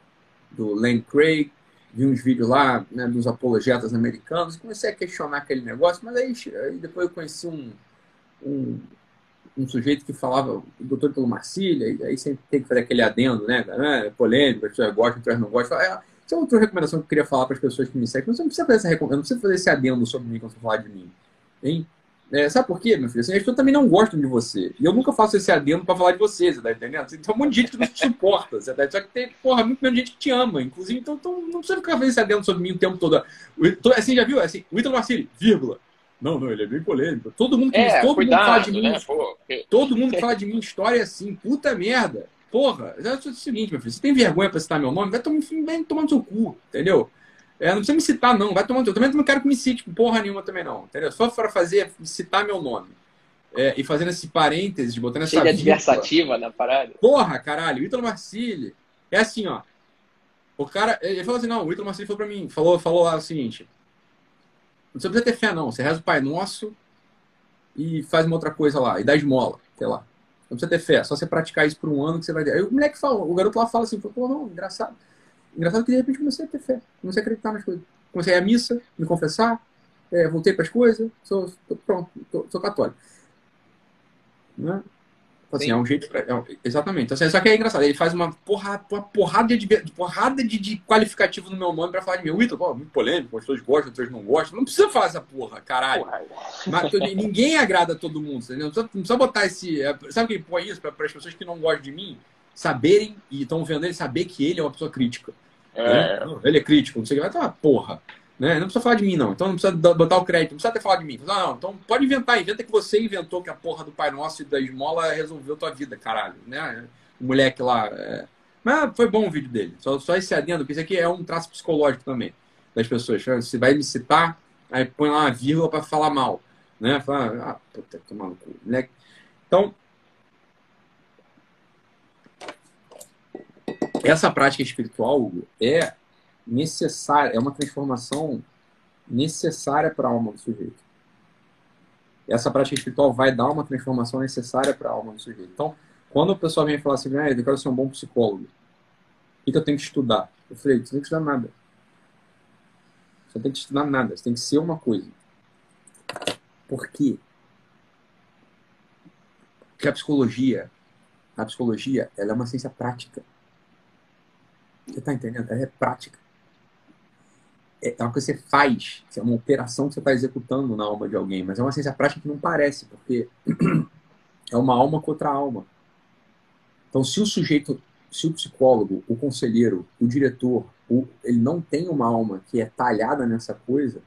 do Len Craig, vi uns vídeos lá né, dos apologetas americanos, comecei a questionar aquele negócio, mas aí, aí depois eu conheci um, um, um sujeito que falava o doutor pelo Marcília, e aí sempre tem que fazer aquele adendo, né? É polêmico, as pessoas gostam, as pessoas não gostam. É, isso é outra recomendação que eu queria falar para as pessoas que me seguem. Você não precisa fazer essa recomendação, não precisa fazer esse adendo sobre mim quando você falar de mim. Hein? É, sabe por quê, meu filho? Assim, as pessoas também não gostam de você. E eu nunca faço esse adendo para falar de você, você tá entendendo? Tem um monte de gente que não te suporta, você tá? Só que tem, porra, muito menos gente que te ama, inclusive. Então, então não precisa ficar fazendo esse adendo sobre mim o tempo todo. Assim, já viu? Assim, o Ítalo vírgula. Não, não, ele é bem polêmico. Todo mundo que, é, todo cuidado, mundo fala de mim. Né? Todo mundo que fala de mim história é assim, puta merda. Porra, é o seguinte, meu filho, você tem vergonha pra citar meu nome? Vai tomar, vai tomar no seu cu, entendeu? É, não precisa me citar, não. Vai tomar no seu. Também não quero que me cite porra nenhuma também, não. Entendeu? Só para fazer, citar meu nome. É, e fazendo esse parênteses, botando essa. Cheia adversativa na parada. Porra, caralho, o Ítalo Marcilli. É assim, ó. O cara. Ele falou assim: não, o Ítalo Marcilli falou pra mim, falou, falou lá o seguinte. Não precisa ter fé, não. Você reza o Pai Nosso e faz uma outra coisa lá, e dá esmola, sei lá. Não precisa ter fé, só você praticar isso por um ano que você vai ter. Aí o moleque fala, o garoto lá fala assim, pô, não, engraçado. Engraçado que de repente comecei a ter fé, comecei a acreditar nas coisas. Comecei a missa, me confessar, é, voltei para as coisas, sou, pronto, sou católico. Né? Assim, é um jeito. Pra, é um, exatamente. Então, só que é engraçado. Ele faz uma porrada, uma porrada, de, porrada de, de qualificativo no meu nome pra falar de mim. O Ítalo, muito polêmico, as pessoas gostam, outras não gostam. Não precisa falar essa porra, caralho. Mas, ninguém agrada a todo mundo, entendeu? Não precisa, não precisa botar esse. É, sabe quem põe isso? Para as pessoas que não gostam de mim saberem e estão vendo ele, saber que ele é uma pessoa crítica. É. Né? Ele é crítico, não sei o que. Vai ter uma porra. Né? Não precisa falar de mim, não. Então não precisa botar o crédito, não precisa ter falado de mim. Não, não, então pode inventar, inventa que você inventou que a porra do Pai Nosso e da esmola resolveu tua vida, caralho. Né? O moleque lá. É... Mas foi bom o vídeo dele. Só, só esse adendo, porque isso aqui é um traço psicológico também das pessoas. Você vai me citar, aí põe lá uma vírgula para falar mal. Né? Fala, ah, puta, que maluco. Moleque. Então, essa prática espiritual é necessária, é uma transformação necessária para a alma do sujeito. Essa prática espiritual vai dar uma transformação necessária para a alma do sujeito. Então, quando o pessoal vem falar assim, ah, eu quero ser um bom psicólogo, o que eu tenho que estudar? Eu falei, você não tem que estudar nada. Você não tem que estudar nada, você tem que ser uma coisa. Por quê? Porque a psicologia, a psicologia, ela é uma ciência prática. Você está entendendo? Ela é prática. É, é coisa que você faz, é uma operação que você está executando na alma de alguém, mas é uma ciência prática que não parece, porque é uma alma contra alma. Então, se o sujeito, se o psicólogo, o conselheiro, o diretor, o, ele não tem uma alma que é talhada nessa coisa,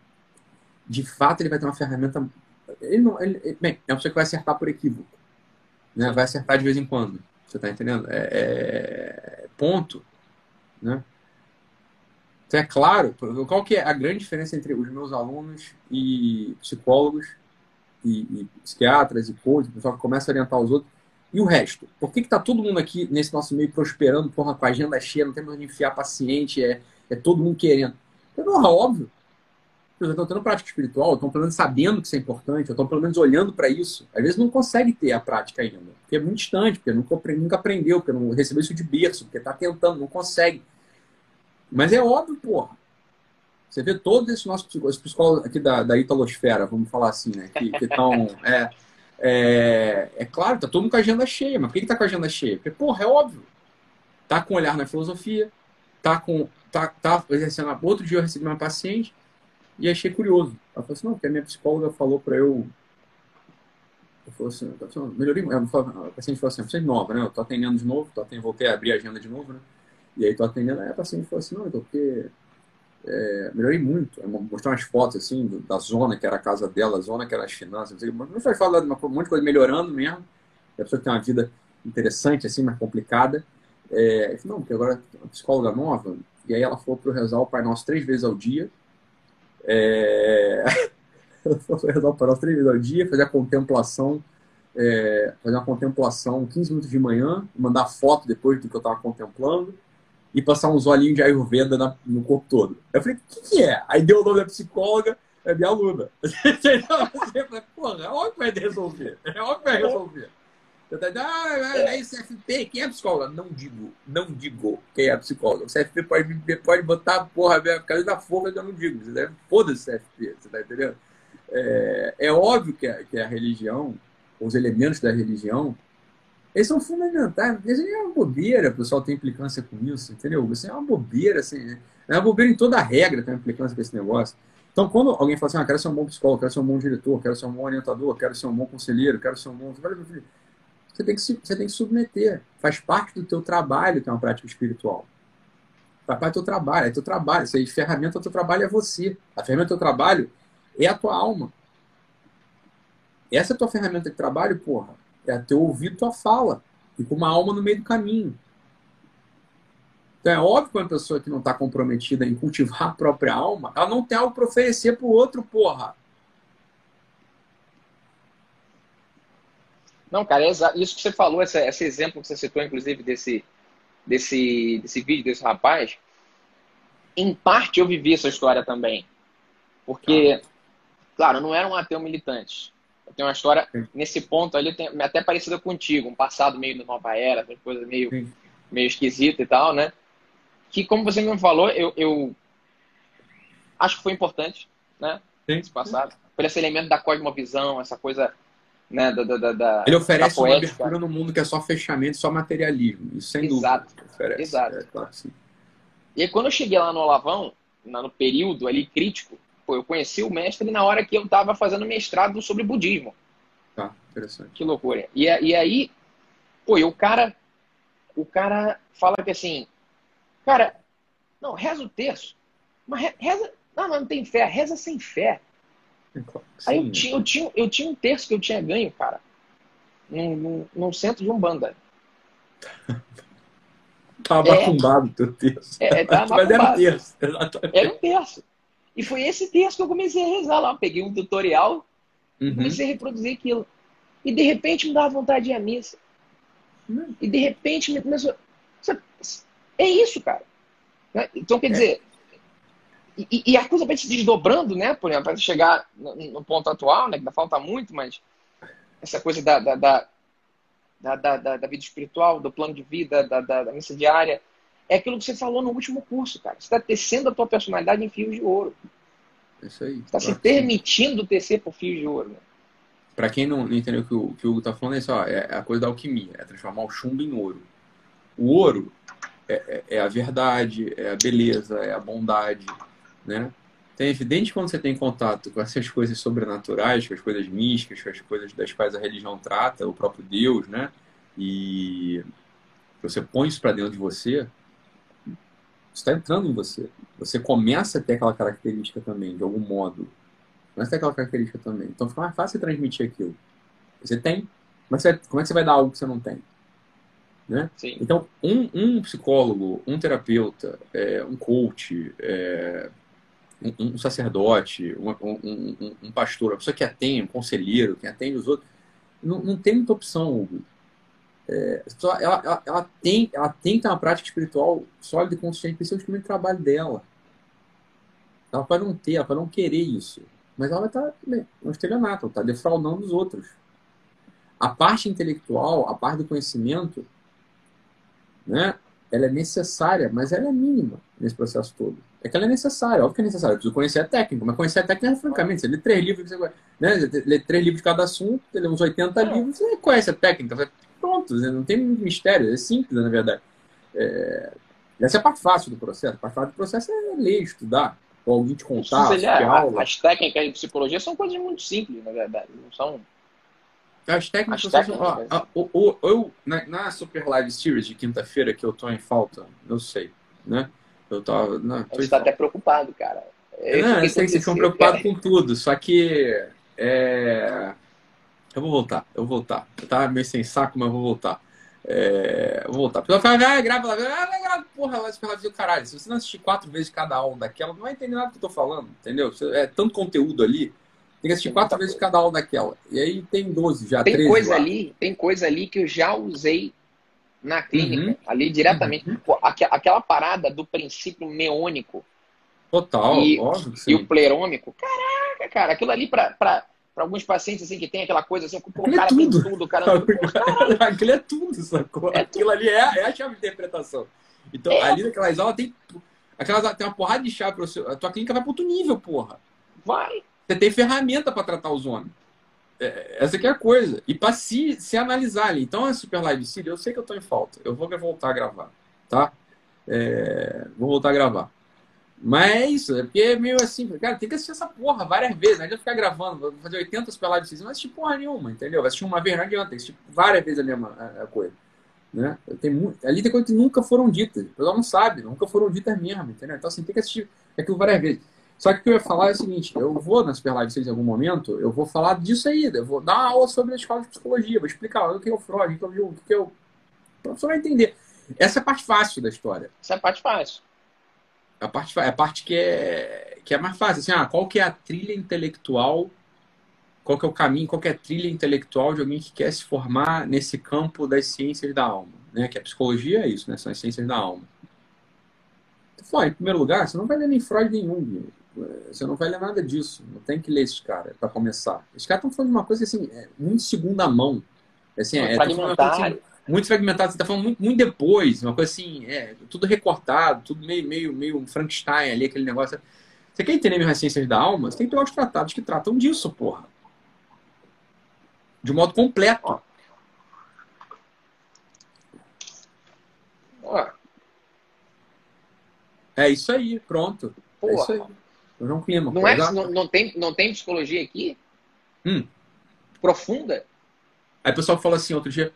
de fato ele vai ter uma ferramenta. Ele não, ele, bem, é uma pessoa que vai acertar por equívoco. Né? Vai acertar de vez em quando. Você está entendendo? É, é, ponto. Né? Então, é claro, qual que é a grande diferença entre os meus alunos e psicólogos e, e psiquiatras e coaches, o pessoal que começa a orientar os outros, e o resto? Por que está todo mundo aqui nesse nosso meio prosperando, porra, com a agenda cheia, não tem mais onde enfiar paciente, é, é todo mundo querendo? É porra, óbvio. Eu estou tendo prática espiritual, estão pelo menos sabendo que isso é importante, estou pelo menos olhando para isso. Às vezes não consegue ter a prática ainda, porque é muito distante, porque nunca, aprendeu, porque não recebeu isso de berço, porque está tentando, não consegue. Mas é óbvio, porra. Você vê todos esses nossos psicólogos, psicólogos aqui da, da Italosfera, vamos falar assim, né? Que estão. É, é, é, claro, tá todo mundo com a agenda cheia, mas por que, que tá com a agenda cheia? Porque, porra, é óbvio. Tá com olhar na filosofia, tá com. Tá, tá exercendo. Outro dia eu recebi uma paciente e achei curioso. Ela falou assim: não, porque a minha psicóloga falou para eu. Eu falei assim, melhorei. A paciente falou assim: você é nova, né? Eu tô atendendo de novo, tô atendendo, voltei a abrir a agenda de novo, né? E aí tô atendendo, aí a paciente falou assim, não, então porque é, melhorei muito. Eu mostrei umas fotos assim da zona que era a casa dela, a zona que era as finanças, não sei, não foi falar de uma, um monte de coisa melhorando mesmo. E a pessoa tem uma vida interessante, assim, mais complicada. É, eu falei, não, porque agora é uma psicóloga nova, e aí ela falou para rezar o Pai Nosso três vezes ao dia. É... para rezar o Pai Nosso três vezes ao dia, fazer a contemplação, é, fazer uma contemplação 15 minutos de manhã, mandar foto depois do que eu estava contemplando e passar uns olhinhos de Ayurveda na, no corpo todo. Eu falei, o que, que, é? Aí deu o nome da psicóloga, é minha aluna. falei, porra, é óbvio que vai resolver. É óbvio que vai resolver. Ah, é CFP, quem é psicóloga? Não digo, não digo quem é psicóloga. O CFP pode, pode botar, porra, a casa da forra que eu não digo. Você deve, foda-se CFP, você tá entendendo? É, é óbvio que a, que a religião, os elementos da religião, eles são fundamentais. Isso é uma bobeira, o pessoal tem implicância com isso, entendeu? Isso é uma bobeira, assim, né? É uma bobeira em toda a regra tem implicância com esse negócio. Então, quando alguém fala assim, ah, quero ser um bom psicólogo, quero ser um bom diretor, quero ser um bom orientador, quero ser um bom conselheiro, quero ser um bom... Você tem que, você tem que submeter. Faz parte do teu trabalho ter uma prática espiritual. Faz parte do teu trabalho. É teu trabalho. Isso aí, ferramenta do teu trabalho é você. A ferramenta do teu trabalho é a tua alma. Essa é a tua ferramenta de trabalho, porra é ter ouvido tua fala e com uma alma no meio do caminho. Então é óbvio que uma pessoa que não está comprometida em cultivar a própria alma, ela não tem algo para oferecer para o outro, porra. Não, cara, é isso que você falou, esse, esse, exemplo que você citou, inclusive, desse, desse, desse vídeo desse rapaz, em parte eu vivi essa história também. Porque, claro, não era um ateu militante. Eu tenho uma história nesse ponto ali, tem, até parecida contigo, um passado meio da nova era, uma coisa meio, meio esquisita e tal, né? Que, como você me falou, eu, eu acho que foi importante, né? Sim. Esse passado. Por esse elemento da cosmovisão, essa coisa né, da, da, da, Ele oferece uma abertura no mundo que é só fechamento, só materialismo. Isso sem Exato. dúvida. Oferece. Exato. É, claro e aí, quando eu cheguei lá no Olavão, no período ali crítico, Pô, eu conheci o mestre na hora que eu estava fazendo mestrado sobre budismo. Tá, interessante. Que loucura. E, e aí, pô, e o cara, o cara fala que assim, cara, não, reza o terço, mas reza, não, não tem fé, reza sem fé. Aí eu tinha, eu, tinha, eu tinha um terço que eu tinha ganho, cara, num, num, num centro de Umbanda. Tava é, o teu terço. É, tava Mas era um terço. Era um terço. E foi esse texto que eu comecei a rezar lá. peguei um tutorial uhum. comecei a reproduzir aquilo. E de repente me dava vontade de ir à missa. Uhum. E de repente me começou. É isso, cara. Né? Então, quer é. dizer. E, e, a coisa vai se desdobrando, né? Por exemplo, para chegar no, no, ponto atual, né? Que ainda falta muito, mas essa coisa da, da, da, da, da, da vida espiritual, do plano de vida, da, da, da missa diária é aquilo que você falou no último curso, cara. Você está tecendo a tua personalidade em fios de ouro. Isso aí. Está se permitindo tecer por fios de ouro. Né? Para quem não, entendeu o que o, que o Hugo está falando, é, isso, ó, é a coisa da alquimia, é transformar o chumbo em ouro. O ouro é, é, é a verdade, é a beleza, é a bondade, né? Então é evidente quando você tem contato com essas coisas sobrenaturais, com as coisas místicas, com as coisas das quais a religião trata, o próprio Deus, né? E você põe isso para dentro de você, está entrando em você. Você começa a ter aquela característica também, de algum modo. Começa a ter aquela característica também. Então fica mais fácil transmitir aquilo. Você tem, mas você, como é que você vai dar algo que você não tem? Né? Então, um, um, psicólogo, um terapeuta, é, um coach, é, um, um, sacerdote, um, um, pastor, a pessoa que atende, um conselheiro, que atende os outros, não, não tem muita opção, Hugo. É, ela, ela, ela, tem, ela tem que ter uma prática espiritual sólida e consciente, principalmente no trabalho dela. Ela pode não ter, ela pode não querer isso. Mas ela vai estar no estelionato, ela está defraudando os outros. A parte intelectual, a parte do conhecimento, né, ela é necessária, mas ela é mínima nesse processo todo. É que ela é necessária, óbvio que é necessária. Eu preciso conhecer a técnica, mas conhecer a técnica, francamente, você lê três livros, você, né, você lê três livros de cada assunto, você lê uns 80 é. livros, você conhece a técnica, pronto, não tem mistério, é simples, na verdade. É, essa é a parte fácil do processo. A parte fácil do processo é ler, estudar, ou alguém te contar. Seja, as técnicas de psicologia são coisas muito simples, na verdade. Não são as técnicas, As técnicas ó, ó, ó, eu, na, na, Super Live Series de quinta-feira, que eu tô em falta, eu sei, né? Eu tô. Não, tô Você tá até preocupado, cara. Eu não, eu sei que vocês ficam preocupados com tudo, só que. É... Eu vou voltar, eu vou voltar. Eu tava meio sem saco, mas eu vou voltar. É... Eu vou voltar. A pessoa fala, ah, grava lá, ah, grava, porra, lá Super Live caralho. Se você não assistir quatro vezes cada aula daquela, não vai entender nada do que eu tô falando, entendeu? É tanto conteúdo ali tem que assistir quatro vezes cada aula daquela. E aí tem 12 já, tem 13 coisa lá. ali Tem coisa ali que eu já usei na clínica, uhum. ali diretamente. Uhum. Pô, aquela parada do princípio meônico. Total, e, óbvio. E o plerômico. Caraca, cara, aquilo ali para para alguns pacientes assim que tem aquela coisa assim, pô, o é cara é tudo. tem tudo, o cara Aquilo é tudo, sacou? É Aquilo ali é, é a chave de interpretação. Então, é. ali naquelas aulas tem. Aquelas, tem uma porrada de chave para A tua clínica vai para outro nível, porra. Vai. Você tem ferramenta para tratar os homens. É, essa que é a coisa. E para se, se analisar ali. Então, a Super Live City, eu sei que eu estou em falta. Eu vou voltar a gravar, tá? É, vou voltar a gravar. Mas é isso, é porque é meio assim, cara, tem que assistir essa porra várias vezes, não adianta ficar gravando, vou fazer 80 Super Live City, não assistir porra nenhuma, entendeu? Vai assistir uma vez, não adianta, assistir várias vezes a mesma a, coisa. Né? Tem muito, ali tem coisas que nunca foram ditas, o pessoal não sabe, nunca foram ditas mesmo, entendeu? Então, assim, tem que assistir aquilo várias vezes. Só que o que eu ia falar é o seguinte: eu vou na Super Live 6 em algum momento, eu vou falar disso aí, eu vou dar uma aula sobre a escola de psicologia, vou explicar o que é o Freud, o que é o que é o. O professor vai entender. Essa é a parte fácil da história. Essa é a parte fácil. A parte, é a parte que é, que é mais fácil. Assim, ah, qual que é a trilha intelectual, qual que é o caminho, qual que é a trilha intelectual de alguém que quer se formar nesse campo das ciências da alma. Né? Que a psicologia é isso, né? são as ciências da alma. Então, em primeiro lugar, você não vai ler nem Freud nenhum. Você não vai ler nada disso. Não tem que ler esses caras para começar. Esses caras estão falando de uma coisa assim, é, muito segunda mão. Assim, é, fragmentário. Assim, muito fragmentado. Você está falando muito, muito, depois, uma coisa assim, é, tudo recortado, tudo meio, meio, meio Frankenstein ali, aquele negócio. Você quer entender mesmo as ciências da alma? Você tem que ter os tratados que tratam disso, porra. De modo completo. É isso aí, pronto. Porra. É isso aí. Não, clima, não, é, não, não, tem, não tem psicologia aqui? Hum. Profunda? Aí o pessoal fala assim, outro dia,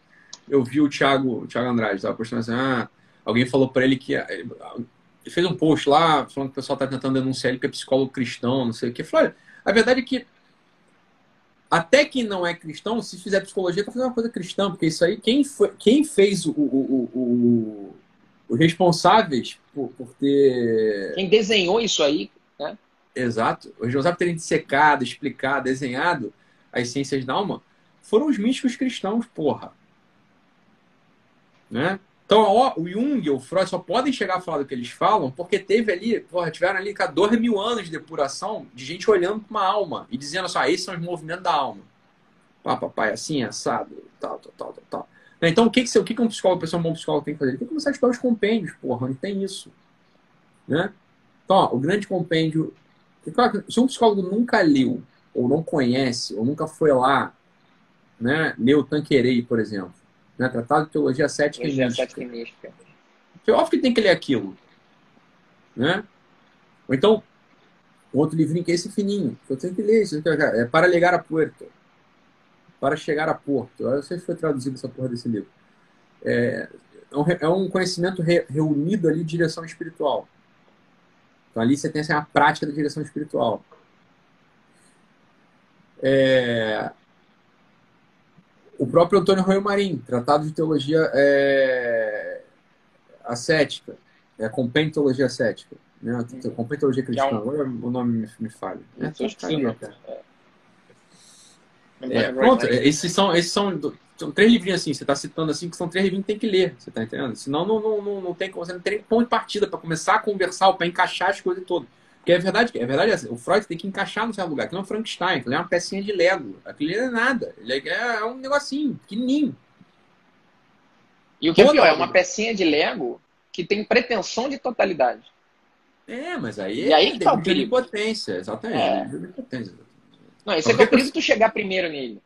eu vi o Thiago, o Thiago Andrade, estava postando assim, ah, alguém falou para ele que ele fez um post lá falando que o pessoal está tentando denunciar ele que é psicólogo cristão, não sei o que. Falei, a verdade é que até quem não é cristão, se fizer psicologia, está fazendo uma coisa cristã, porque isso aí, quem, foi, quem fez o, o, o, os responsáveis por, por ter. Quem desenhou isso aí, né? Exato. Os por terem dissecado, explicado, desenhado as ciências da alma foram os místicos cristãos, porra. Né? Então, ó, o Jung e o Freud só podem chegar a falar do que eles falam porque teve ali, porra, tiveram ali 14 mil anos de depuração de gente olhando para uma alma e dizendo assim, ah, esses são os movimentos da alma. Pá, papai, assim, assado, tal, tal, tal, tal, tal. Então, o que, que, o que um psicólogo, pessoa um bom psicólogo tem que fazer? Ele tem que começar a estudar os compêndios, porra, onde tem isso. Né? Então, ó, o grande compêndio se um psicólogo nunca leu, ou não conhece, ou nunca foi lá, né, leu Tanquerei, por exemplo, né, Tratado de Teologia Cética e Mística. mística. É óbvio que tem que ler aquilo. Né? Ou então, outro livrinho que é esse fininho, que eu tenho que ler, isso, é Para Ligar a Puerto. Para Chegar a Porto. Eu não sei se foi traduzido essa porra desse livro. É, é um é conhecimento re, reunido ali de direção espiritual. Então ali você tem assim, a prática da direção espiritual. É... O próprio Antônio Royo Marim, Tratado de Teologia é... Ascética, é a Compêndio Teologia Ascética. Né? Compêndio Teologia Cristã, é um... o nome me, me falha. É, é, é, pronto, esses são, esses são, são três livrinhos assim, você está citando assim, que são três livrinhos que tem que ler, você está entendendo? Senão não, não, não, não tem como, você não tem ponto de partida para começar a conversar, para encaixar as coisas todas. Porque é verdade, é verdade assim, o Freud tem que encaixar no seu lugar, aquilo é um Frankenstein, aquilo é uma pecinha de Lego, aquilo não é nada, ele é, é um negocinho, pequenininho. E o que é pior, é uma pecinha de Lego que tem pretensão de totalidade. É, mas aí, e aí é que tá o perigo. de potência, exatamente. É. Potência. Não, isso é que é por isso tu chegar primeiro nele.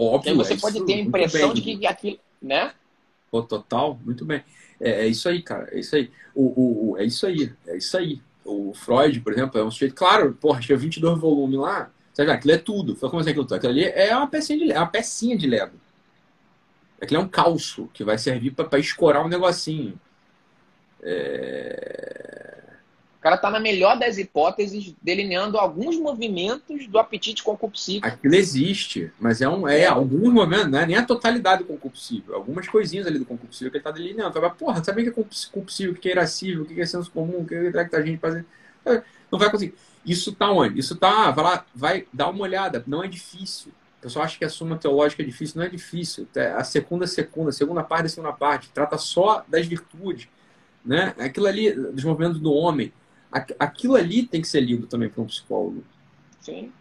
Óbvio. Porque você é pode isso, ter a impressão de que aquilo, né? O total, muito bem. É, é, isso aí, cara. É isso aí. O, o, o, é isso aí. É isso aí. O Freud, por exemplo, é um sujeito. Claro, porra, tinha 22 volumes lá. Sabe, aquilo é tudo. Como assim aquilo tudo? Aquilo ali é uma pecinha de, é uma pecinha de Lego. Aquilo é um calço que vai servir para escorar um negocinho. É... O cara está na melhor das hipóteses, delineando alguns movimentos do apetite concupiscível. Aquilo existe, mas é, um, é, é. alguns momentos, não é nem a totalidade do concupiscível. Algumas coisinhas ali do concupiscível que ele está delineando. Fala, porra, sabe o que é concupiscível, o que é irascível, o que é senso comum, o que é que a gente fazer. É, não vai conseguir. Isso está onde? Isso está, vai lá, vai dar uma olhada. Não é difícil. O pessoal acha que a suma teológica é difícil. Não é difícil. É a segunda, segunda, a segunda parte da segunda parte, trata só das virtudes. Né? Aquilo ali, dos movimentos do homem aquilo ali tem que ser lido também por um psicólogo. Sim.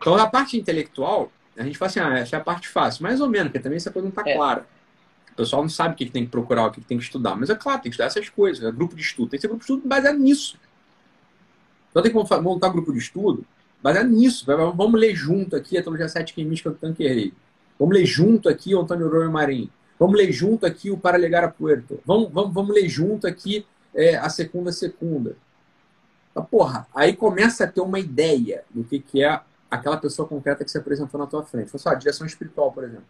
Então, a parte intelectual, a gente fala assim, ah, essa é a parte fácil. Mais ou menos, porque também essa coisa não está é. clara. O pessoal não sabe o que tem que procurar, o que tem que estudar. Mas é claro, tem que estudar essas coisas. É grupo de estudo. Tem que ser grupo de estudo baseado nisso. Então tem que montar grupo de estudo baseado nisso. Vamos ler junto aqui a Teologia Cética e Mística do Tanquerei. Vamos ler junto aqui o Antônio Roy Marim. Vamos ler junto aqui o Para Legar a Puerto. Vamos, vamos, vamos ler junto aqui é, a Segunda Secunda. Mas, porra, aí começa a ter uma ideia do que, que é aquela pessoa concreta que se apresentou na tua frente. Foi só a direção espiritual, por exemplo.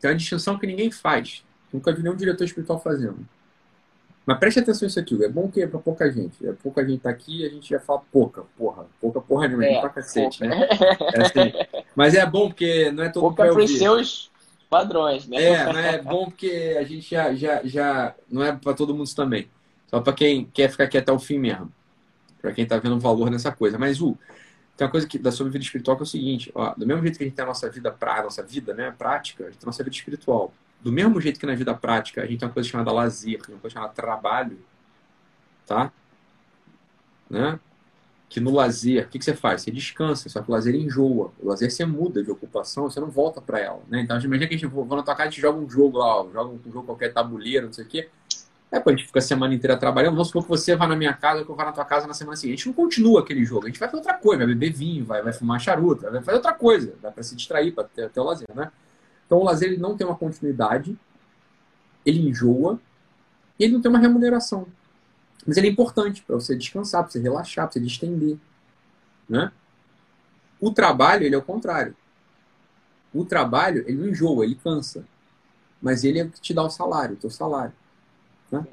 Tem uma distinção que ninguém faz. Nunca vi nenhum diretor espiritual fazendo. Mas preste atenção nisso aqui, é bom que é pra pouca gente. É pouca gente tá aqui a gente já fala pouca, porra. Pouca porra nenhuma, é, pra cacete, pouca. né? É assim. Mas é bom porque não é todo pouca mundo. Pouca pros seus padrões, né? É, não é bom porque a gente já, já, já não é para todo mundo também. Só para quem quer ficar aqui até o fim mesmo. Para quem tá vendo valor nessa coisa. Mas o tem uma coisa que, da sua vida espiritual que é o seguinte, ó, do mesmo jeito que a gente tem a nossa vida pra, nossa vida, né, prática, a gente tem a nossa vida espiritual. Do mesmo jeito que na vida prática a gente tem uma coisa chamada lazer, uma coisa chamada trabalho, tá? Né? Que no lazer, o que, que, você faz? Você descansa, só que o lazer enjoa. O lazer você muda de ocupação, você não volta para ela. Né? Então, imagina que a gente vai na tua casa, gente joga um jogo lá, joga um jogo qualquer tabuleiro, não sei o quê. É, pô, a gente fica a semana inteira trabalhando. Vamos supor que você vai na minha casa, que eu vou na tua casa na semana seguinte. A gente não continua aquele jogo, a gente vai fazer outra coisa, vai beber vinho, vai, vai fumar charuta, vai fazer outra coisa, dá para se distrair, para ter, ter o lazer, né? Então o lazer ele não tem uma continuidade, ele enjoa e ele não tem uma remuneração. Mas ele é importante para você descansar, para você relaxar, para você distender. Né? O trabalho, ele é o contrário. O trabalho, ele não enjoa, ele cansa. Mas ele é o que te dá o salário, o teu salário. Né?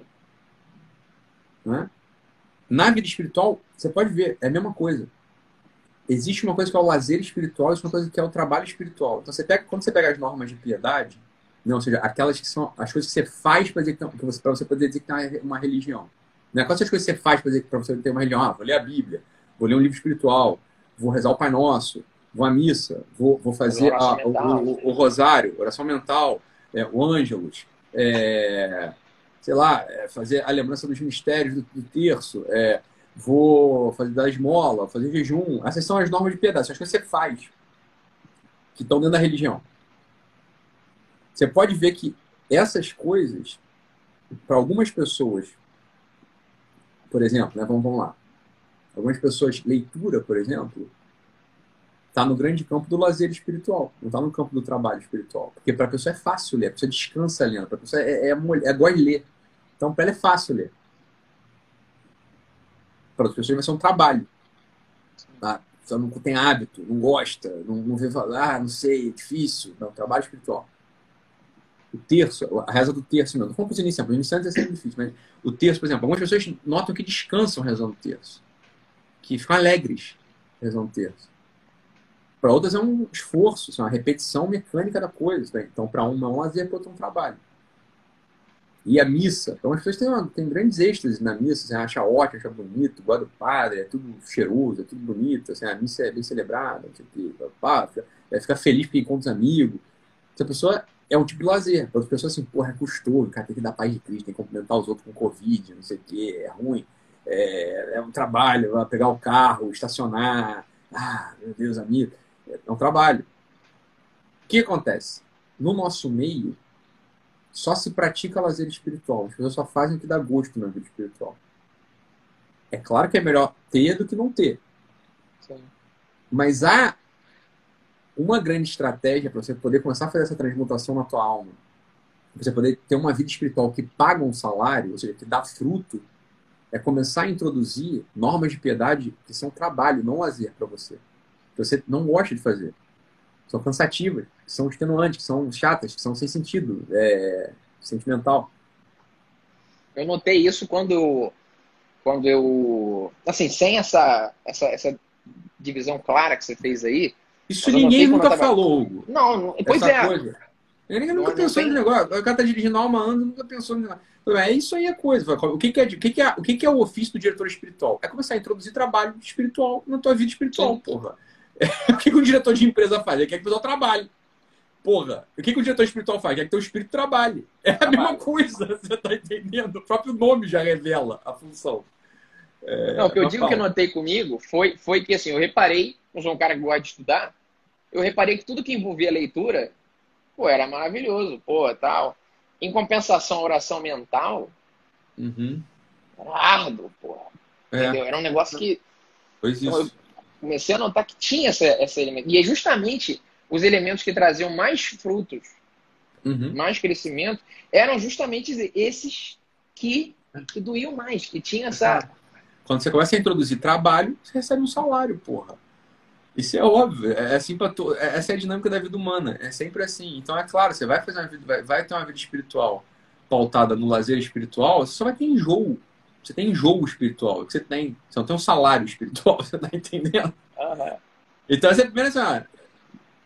Né? Na vida espiritual, você pode ver, é a mesma coisa. Existe uma coisa que é o lazer espiritual, existe uma coisa que é o trabalho espiritual. Então, você pega, quando você pega as normas de piedade, não, ou seja, aquelas que são as coisas que você faz para você, você poder dizer que tem uma religião. Né? Quais as coisas que você faz para você ter uma religião? Ah, vou ler a Bíblia, vou ler um livro espiritual, vou rezar o Pai Nosso, vou à missa, vou, vou fazer a, o, o, o, rosário, oração mental, é, o ângelus, é, sei lá, é, fazer a lembrança dos mistérios do, do terço, é, vou fazer da esmola, fazer jejum. Essas são as normas de piedade, essas coisas que você faz, que estão dentro da religião. Você pode ver que essas coisas, para algumas pessoas, por exemplo, né? vamos, vamos lá. Algumas pessoas, leitura, por exemplo, está no grande campo do lazer espiritual, não está no campo do trabalho espiritual. Porque para a pessoa é fácil ler, a pessoa descansa lendo, para a pessoa é, é, é, é gosta de ler. Então, para ela é fácil ler. Para outras pessoas vai ser um trabalho. Tá? Você não tem hábito, não gosta, não, não vê falar, ah, não sei, é difícil. Não, trabalho espiritual. O terço, a reza do terço. Não falando para os iniciantes, os iniciantes é sempre difícil, mas o terço, por exemplo, algumas pessoas notam que descansam rezando o terço, que ficam alegres rezando o terço. Para outras é um esforço, é uma repetição mecânica da coisa. Né? Então, para uma é um lazer, para outra é um trabalho. E a missa. Então, as pessoas têm, uma, têm grandes êxtases na missa. Você acha ótimo, acha bonito, gosta do padre, é tudo cheiroso, é tudo bonito. Assim, a missa é bem celebrada, fica, fica feliz porque encontra os amigos. Essa pessoa é um tipo de lazer. Para as pessoas, assim, porra, é custoso, cara, tem que dar paz de Cristo, tem que cumprimentar os outros com Covid, não sei o quê, é ruim. É, é um trabalho, vai pegar o carro, estacionar. Ah, meu Deus, amigo. É um trabalho. O que acontece? No nosso meio, só se pratica lazer espiritual. As pessoas só fazem o que dá gosto na vida espiritual. É claro que é melhor ter do que não ter. Sim. Mas há uma grande estratégia para você poder começar a fazer essa transmutação na tua alma. Você poder ter uma vida espiritual que paga um salário, ou seja, que dá fruto, é começar a introduzir normas de piedade que são trabalho, não lazer para você que você não gosta de fazer. São cansativas, são extenuantes, são chatas, são sem sentido, é, sentimental. Eu notei isso quando quando eu assim, sem essa, essa, essa divisão clara que você fez aí. Isso ninguém nunca tava... falou, Hugo. Não, não pois é. Coisa. Ninguém nunca pensou nesse negócio. O cara tá dirigindo a alma anda, nunca pensou nisso. É isso aí a coisa. O que, que é, o que, que é, o que, que é o ofício do diretor espiritual? É começar a introduzir trabalho espiritual na tua vida espiritual, Sim. porra. o que, que o diretor de empresa faz? Ele quer que o pessoal trabalhe. Porra, o que, que o diretor espiritual faz? Quer que o teu espírito trabalhe. É a trabalho. mesma coisa, você tá entendendo? O próprio nome já revela a função. É, não, o que eu digo fala. que eu notei comigo foi, foi que assim, eu reparei, eu sou um cara que gosta de estudar, eu reparei que tudo que envolvia leitura, pô, era maravilhoso, pô, tal. Em compensação, a oração mental, uhum. era árduo, pô. É. Entendeu? Era um negócio que. Pois isso. Eu, comecei a notar que tinha esse, esse elemento. E é justamente os elementos que traziam mais frutos, uhum. mais crescimento, eram justamente esses que, que doíam mais, que tinha essa. Quando você começa a introduzir trabalho, você recebe um salário, porra. Isso é óbvio, é assim para to... É, essa é a dinâmica da vida humana, é sempre assim. Então é claro, você vai fazer uma vida, vai, vai ter uma vida espiritual pautada no lazer espiritual, você só vai ter enjoo. Você tem jogo espiritual, que você tem. Você não tem um salário espiritual, você tá entendendo? Uhum. Então essa é a primeira, assim,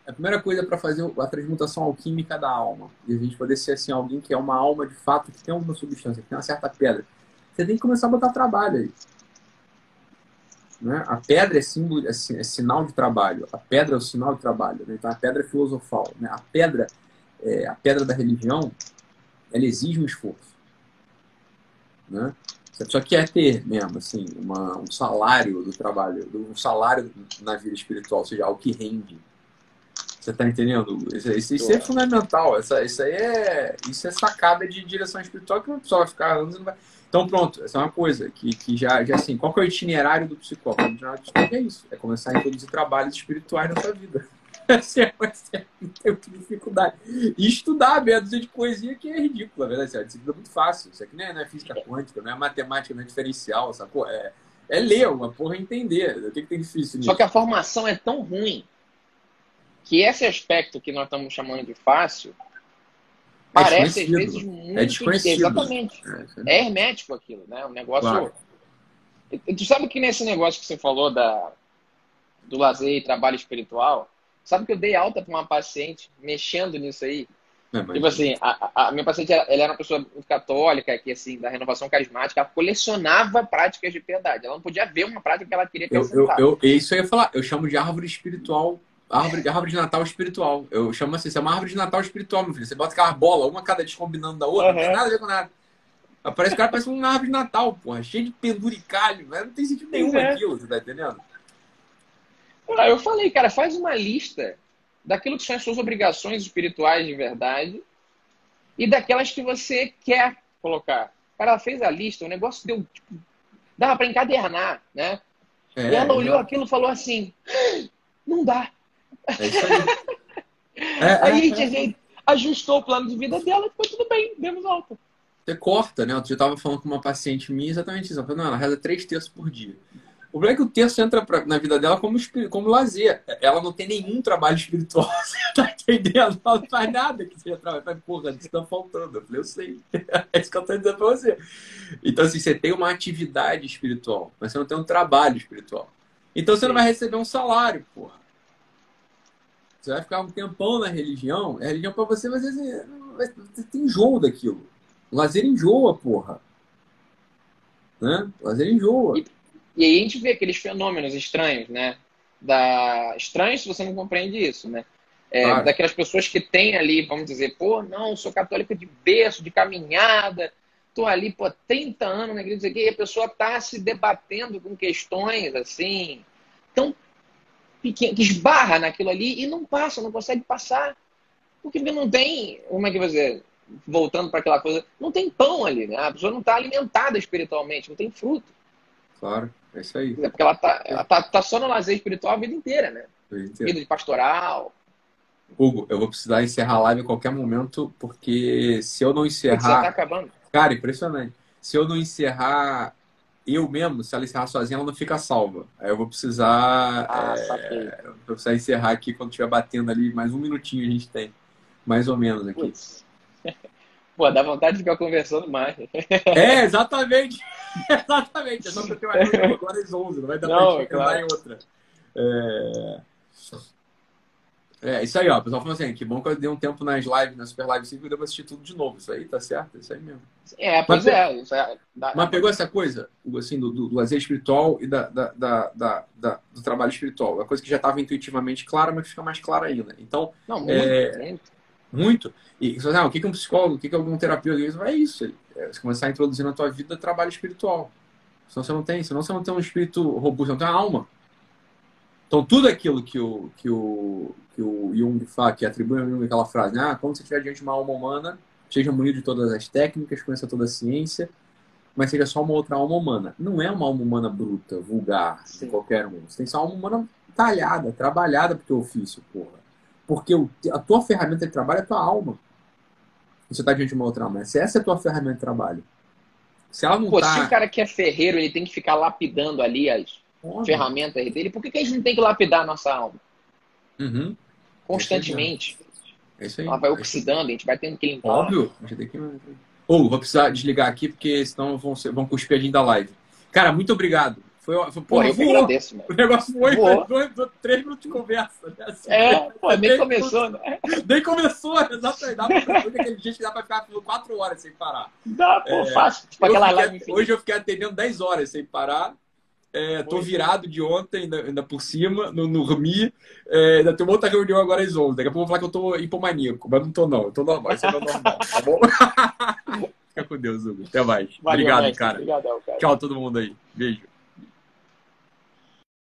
a primeira coisa para fazer a transmutação alquímica da alma. E a gente poder ser assim, alguém que é uma alma de fato, que tem alguma substância, que tem uma certa pedra. Você tem que começar a botar trabalho aí. Né? A pedra é, símbolo, é, é, sinal de trabalho. A pedra é o sinal de trabalho. Né? Então a pedra é filosofal. Né? A pedra, é, a pedra da religião, ela exige um esforço. Né? Se a pessoa quer ter mesmo, assim, uma, um salário do trabalho, um salário na vida espiritual, ou seja, algo que rende. Você está entendendo? Isso, isso, isso é fundamental. Essa, isso aí é, isso é sacada de direção espiritual que a pessoa vai ficar anos não vai. Então, pronto, essa é uma coisa que, que já, já assim, qual que é o itinerário do psicólogo? O itinerário do psicólogo é isso, é começar a introduzir trabalhos espirituais na sua vida. Assim, é, não tem dificuldade. E estudar meia de coisinha que é ridícula, verdade. Assim, é muito fácil. Isso aqui não é, não é física quântica, não é matemática, não é diferencial, sacou? É, é ler uma porra entender. O que, que tem difícil nisso? Só que a formação é tão ruim que esse aspecto que nós estamos chamando de fácil é parece às vezes muito. É desconhecido. Exatamente. É, é hermético aquilo, né? Um negócio. Claro. Tu sabe que nesse negócio que você falou da, do lazer e trabalho espiritual, Sabe que eu dei alta para uma paciente mexendo nisso aí? É, mas... Tipo assim, a, a, minha paciente ela, era uma pessoa católica, que assim, da renovação carismática, ela colecionava práticas de piedade. Ela não podia ver uma prática que ela queria. Eu, eu, eu, isso eu ia falar, eu chamo de árvore espiritual, árvore, árvore de Natal espiritual. Eu chamo assim, isso é uma árvore de Natal espiritual, meu filho. Você bota aquela bola, uma cada descombinando da outra, uhum. não tem nada a ver com nada. Aparece o cara parece uma árvore de Natal, porra, cheio de penduricalho, não tem sentido nenhum é. aquilo, você tá entendendo? Aí eu falei, cara, faz uma lista daquilo que são as suas obrigações espirituais de verdade e daquelas que você quer colocar. Cara, ela fez a lista, o negócio deu, tipo, dava para encadernar, né? É, e ela olhou aquilo e falou assim, não dá. É isso aí. É, é, aí a gente ajustou o plano de vida dela e ficou tudo bem, demos alta. Você corta, né? Eu estava falando com uma paciente minha exatamente isso. Ela falou, não, ela reza três terços por dia. O problema é que o terço entra pra, na vida dela como, como lazer. Ela não tem nenhum trabalho espiritual. Tá entendendo? Não faz nada que seja trabalho. Mas, porra, isso tá faltando. Eu falei, eu sei. É isso que eu tô dizendo pra você. Então, assim, você tem uma atividade espiritual, mas você não tem um trabalho espiritual. Então, você não vai receber um salário, porra. Você vai ficar um tempão na religião, é religião pra você, mas você tem enjoo daquilo. O lazer enjoa, porra. Né? O lazer enjoa. E, e aí a gente vê aqueles fenômenos estranhos, né? Da... Estranhos se você não compreende isso, né? É, claro. Daquelas pessoas que têm ali, vamos dizer, pô, não, sou católica de berço, de caminhada, tô ali, pô, 30 anos na igreja, e a pessoa tá se debatendo com questões, assim, tão pequenas, que esbarra naquilo ali e não passa, não consegue passar. Porque não tem, como é que você voltando para aquela coisa, não tem pão ali, né? A pessoa não está alimentada espiritualmente, não tem fruto. Claro, é isso aí. É porque ela tá, ela tá, tá só no lazer espiritual a vida inteira, né? Vida, vida de pastoral. Hugo, eu vou precisar encerrar a live a qualquer momento, porque se eu não encerrar. Você tá acabando. Cara, impressionante. Se eu não encerrar eu mesmo, se ela encerrar sozinha, ela não fica salva. Aí eu vou precisar. Ah, é, vou precisar encerrar aqui quando estiver batendo ali, mais um minutinho a gente tem. Mais ou menos aqui. Putz. Pô, dá vontade de ficar conversando mais. É, exatamente. exatamente. É só eu tenho agora às 11, não vai dar não, pra gente claro. em outra. É... É, isso aí, ó. O pessoal falou assim, que bom que eu dei um tempo nas lives, na Super Live 5 e devo assistir tudo de novo. Isso aí, tá certo? Isso aí mesmo. É, pois mas, é. Isso é dá, mas pegou essa coisa, assim, do, do, do lazer espiritual e da, da, da, da, do trabalho espiritual. É coisa que já estava intuitivamente clara, mas fica mais clara ainda. Então, Não, muito, é, muito. muito. E você ah, o que é um psicólogo? O que é algum terapeuta? É isso. É você começar a introduzir na tua vida trabalho espiritual. Senão você não tem, senão você não tem um espírito robusto, não tem uma alma. Então, tudo aquilo que o, que o, que o Jung fala, que atribui a Jung aquela frase, ah, quando você estiver diante de uma alma humana, seja munido de todas as técnicas, conheça toda a ciência, mas seja só uma outra alma humana. Não é uma alma humana bruta, vulgar, Sim. de qualquer um. Você tem que ser uma alma humana talhada, trabalhada pro teu ofício, porra. Porque o, a tua ferramenta de trabalho é a tua alma. Você está diante de uma outra alma. Se essa é a tua ferramenta de trabalho. Se ela não Pô, tá... se o cara que é ferreiro, ele tem que ficar lapidando ali as Óbvio. ferramentas dele, por que, que a gente não tem que lapidar a nossa alma? Uhum. Constantemente. É isso aí. Ela vai oxidando, a gente vai tendo que limpar. Óbvio. A gente tem que... Ou, oh, vou precisar desligar aqui, porque senão vão, ser, vão cuspir a gente da live. Cara, muito obrigado. Foi, foi pô, eu voou. agradeço, mano. O negócio foi, foi dois, três minutos de conversa. Né? Assim, é, pô, nem começou, minutos, né? Nem começou, exatamente. Dá pra, aquele dia que dá pra ficar quatro horas sem parar. Dá, pô, é, fácil. Tipo aquela fiquei, live Hoje eu fiquei atendendo 10 horas sem parar. É, tô virado de ontem, ainda, ainda por cima, no, no. É, ainda tem uma outra reunião agora às 11. Daqui a pouco eu vou falar que eu tô hipomaníaco, mas não tô não. Eu tô normal, isso é normal, tá bom? Fica com Deus, Hugo. Até mais. Valeu, Obrigado, cara. Obrigadão, cara. Tchau todo mundo aí. Beijo.